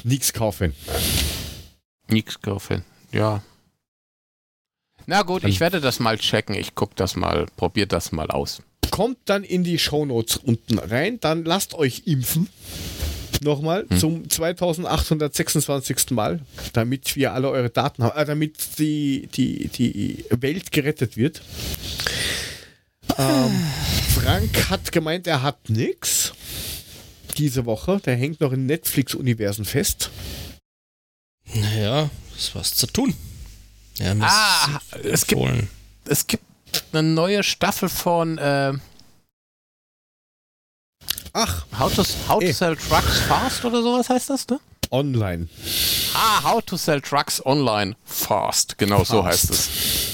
nichts kaufen. Nix kaufen. Ja. Na gut, ich werde das mal checken. Ich gucke das mal, probiere das mal aus. Kommt dann in die Shownotes unten rein, dann lasst euch impfen. Nochmal Hm. zum 2826. Mal, damit wir alle eure Daten haben, äh, damit die, die, die Welt gerettet wird. Ähm, Frank hat gemeint, er hat nix diese Woche. Der hängt noch in Netflix-Universen fest. Naja, ist was zu tun. Ja, Ah, es gibt-. Es gibt eine neue Staffel von äh, Ach, How, to, How to Eh. Sell Trucks Fast oder sowas heißt das, ne? online. Ah, How to Sell Trucks Online Fast. Genau so Fast. heißt es.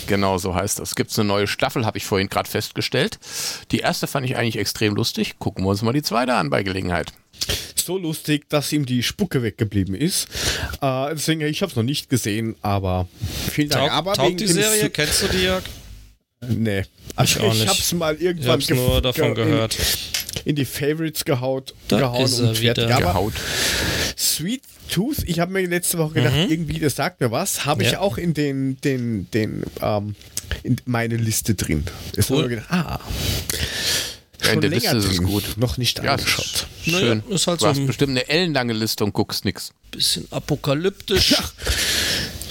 Genau so heißt es. Gibt es eine neue Staffel, habe ich vorhin gerade festgestellt. Die erste fand ich eigentlich extrem lustig. Gucken wir uns mal die zweite an bei Gelegenheit. So lustig, dass ihm die Spucke weggeblieben ist. Äh, deswegen, ich habe es noch nicht gesehen, aber vielen Dank. Taug, aber taugt die Serie? Su- Kennst du die, Jörg? Nee. Also Ich auch ich nicht. habe es mal Ich irgendwann hab's nur davon ge- gehört. In, in die Favorites gehaut, Da gehauen ist und wieder. Gehaut. Sweet Tooth, ich habe mir letzte Woche gedacht, irgendwie, das sagt mir was, habe ich Mhm. Ja. auch in den, den, den, ähm, in meine Liste drin. Cool. gedacht, ah. Ja, in der Liste ist gut. Noch nicht Ja, es angeschaut. ist Naja, schön. ist halt du so hast bestimmt eine ellenlange Liste und guckst nix. Bisschen apokalyptisch.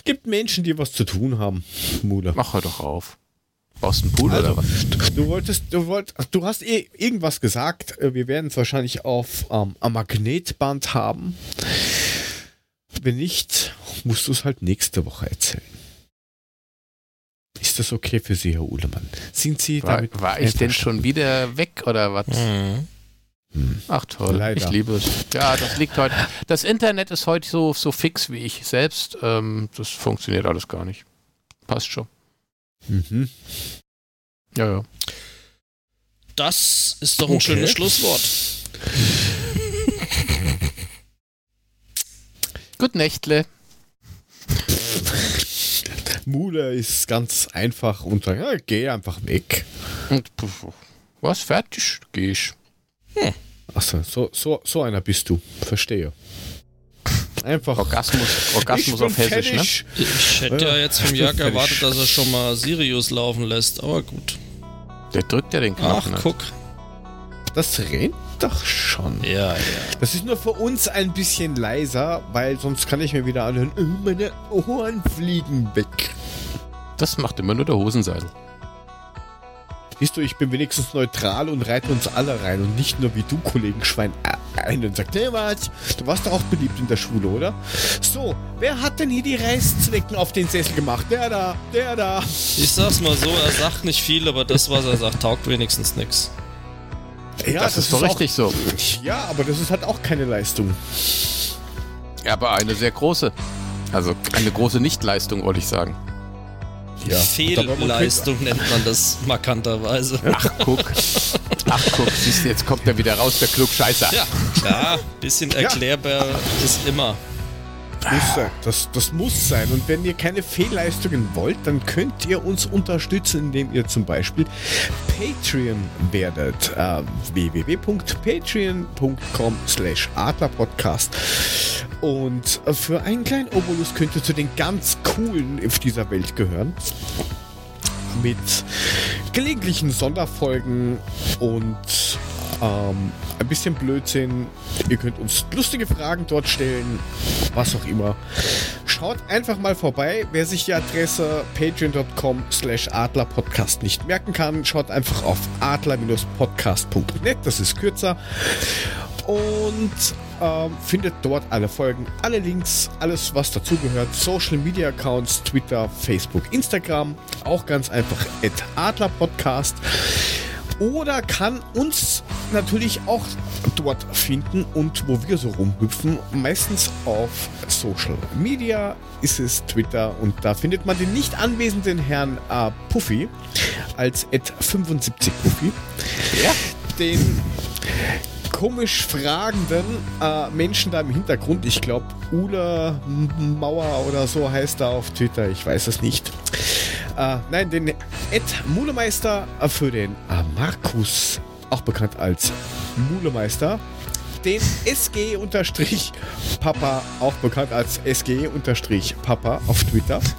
Gibt Menschen, die was zu tun haben, Mule. Mach hör doch auf. Brauchst du einen Pool Also, oder was? du wolltest, du wollt, du hast eh irgendwas gesagt. Äh, Wir werden es wahrscheinlich auf ähm, am Magnetband haben. Wenn nicht, musst du es halt nächste Woche erzählen. Ist das okay für Sie, Herr Uhlemann? Sind Sie War, damit war ich denn schon wieder weg oder was? Mhm. Ach toll, Leider. ich liebe es. Ja, das liegt heute. Das Internet ist heute so, so fix wie ich selbst. Ähm, das funktioniert alles gar nicht. Passt schon. Mhm. Ja, ja. Das ist doch ein Okay. schönes Schlusswort. Gut Nächtle. Mule ist ganz einfach und sagt, ja, geh einfach weg. Und puff, was fertig? Geh ich. Achso, so, so, so einer bist du. Verstehe. Einfach. Orgasmus, Orgasmus auf Hessisch, ne? Ich hätte ja jetzt vom Jörg erwartet, dass er schon mal Sirius laufen lässt, aber gut. Der drückt ja den Ach, Knopf. ne? guck. Das rennt doch schon. Ja, ja. Das ist nur für uns ein bisschen leiser, weil sonst kann ich mir wieder anhören, "Oh, meine Ohren fliegen weg. Das macht immer nur der Hosenseidel. Siehst du, ich bin wenigstens neutral und reite uns alle rein und nicht nur wie du, Kollegenschwein, äh, ein und sagt, hey, was? Du warst doch auch beliebt in der Schule, oder? So, wer hat denn hier die Reißzwecken auf den Sessel gemacht? Der da, der da. Ich sag's mal so, er sagt nicht viel, aber das, was er sagt, taugt wenigstens nix. Ja, das, ist doch richtig so. Ja, aber das ist halt auch keine Leistung. Ja, aber eine sehr große. Also eine große Nichtleistung, wollte ich sagen. Ja, Fehlleistung nennt man das markanterweise. Ach, guck. Ach, guck. Siehst du, jetzt kommt er wieder raus, der Klugscheißer. Ja, klar, bisschen erklärbar ist immer. Muss sein. Das, das muss sein. Und wenn ihr keine Fehlleistungen wollt, dann könnt ihr uns unterstützen, indem ihr zum Beispiel Patreon werdet. Äh, www.patreon.com slash adlerpodcast. Und für einen kleinen Obolus könnt ihr zu den ganz coolen auf dieser Welt gehören. Mit gelegentlichen Sonderfolgen und ähm, ein bisschen Blödsinn. Ihr könnt uns lustige Fragen dort stellen, was auch immer. Schaut einfach mal vorbei. Wer sich die Adresse patreon.com slash adlerpodcast nicht merken kann, schaut einfach auf adler-podcast.net, das ist kürzer. Und ähm, findet dort alle Folgen, alle Links, alles was dazugehört. Social Media Accounts, Twitter, Facebook, Instagram. Auch ganz einfach at adlerpodcast oder kann uns natürlich auch dort finden und wo wir so rumhüpfen. Meistens auf Social Media ist es Twitter und da findet man den nicht anwesenden Herrn äh, Puffy als at 75 Puffy. Ja. Den komisch fragenden äh, Menschen da im Hintergrund. Ich glaube, Ula Mauer oder so heißt er auf Twitter. Ich weiß es nicht. Äh, nein, den Ed Mulemeister für den äh, Markus, auch bekannt als Mulemeister. Den SG-Papa, auch bekannt als SG-Papa auf Twitter. [laughs]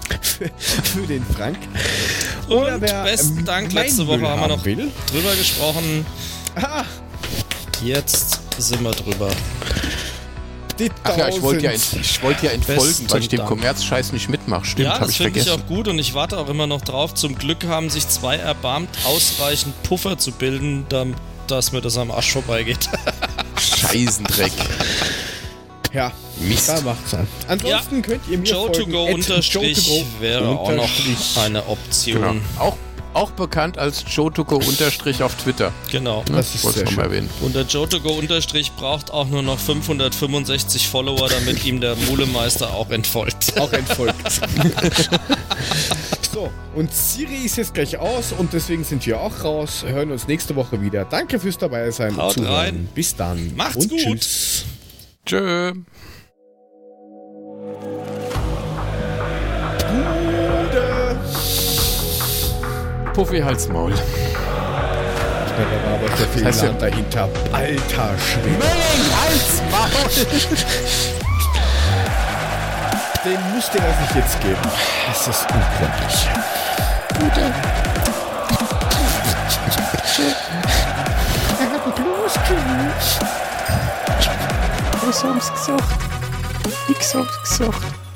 Für, den Frank. Und besten Dank, letzte Woche haben wir noch will. drüber gesprochen. Ah, Jetzt sind wir drüber. Die Ach ja, ich wollte ja, ent, ich wollte ja entfolgen, weil ich den Dank. Kommerzscheiß nicht mitmache. Stimmt, ja, habe das finde ich auch gut und ich warte auch immer noch drauf. Zum Glück haben sich zwei erbarmt, ausreichend Puffer zu bilden, dass mir das am Arsch vorbeigeht. [laughs] [laughs] Scheißendreck. Ja, Mist. da macht's an. Ansonsten könnt ihr mir Joe to folgen. go unterstrich to go wäre auch noch unterstrich. eine Option. Genau. Auch, auch bekannt als Jotuko unterstrich auf Twitter. Genau. Das ist Wollte sehr ich mal schön. erwähnen. Und der Jotogo unterstrich braucht auch nur noch 565 Follower, damit ihm der Mulemeister auch entfolgt. [laughs] Auch entfolgt. so, und Siri ist jetzt gleich aus und deswegen sind wir auch raus. Hören uns nächste Woche wieder. Danke fürs dabei sein. und Haut Zuhören. rein. Bis dann. Macht's und gut. Tschüss. Tschö. Puffy Halsmaul. Da war aber der Fehler heißt ja- dahinter. Alter Schwede. Halsmaul! Den muss dir das nicht jetzt geben. Das ist unglaublich. Was haben's gesagt? Ich hab's gesagt.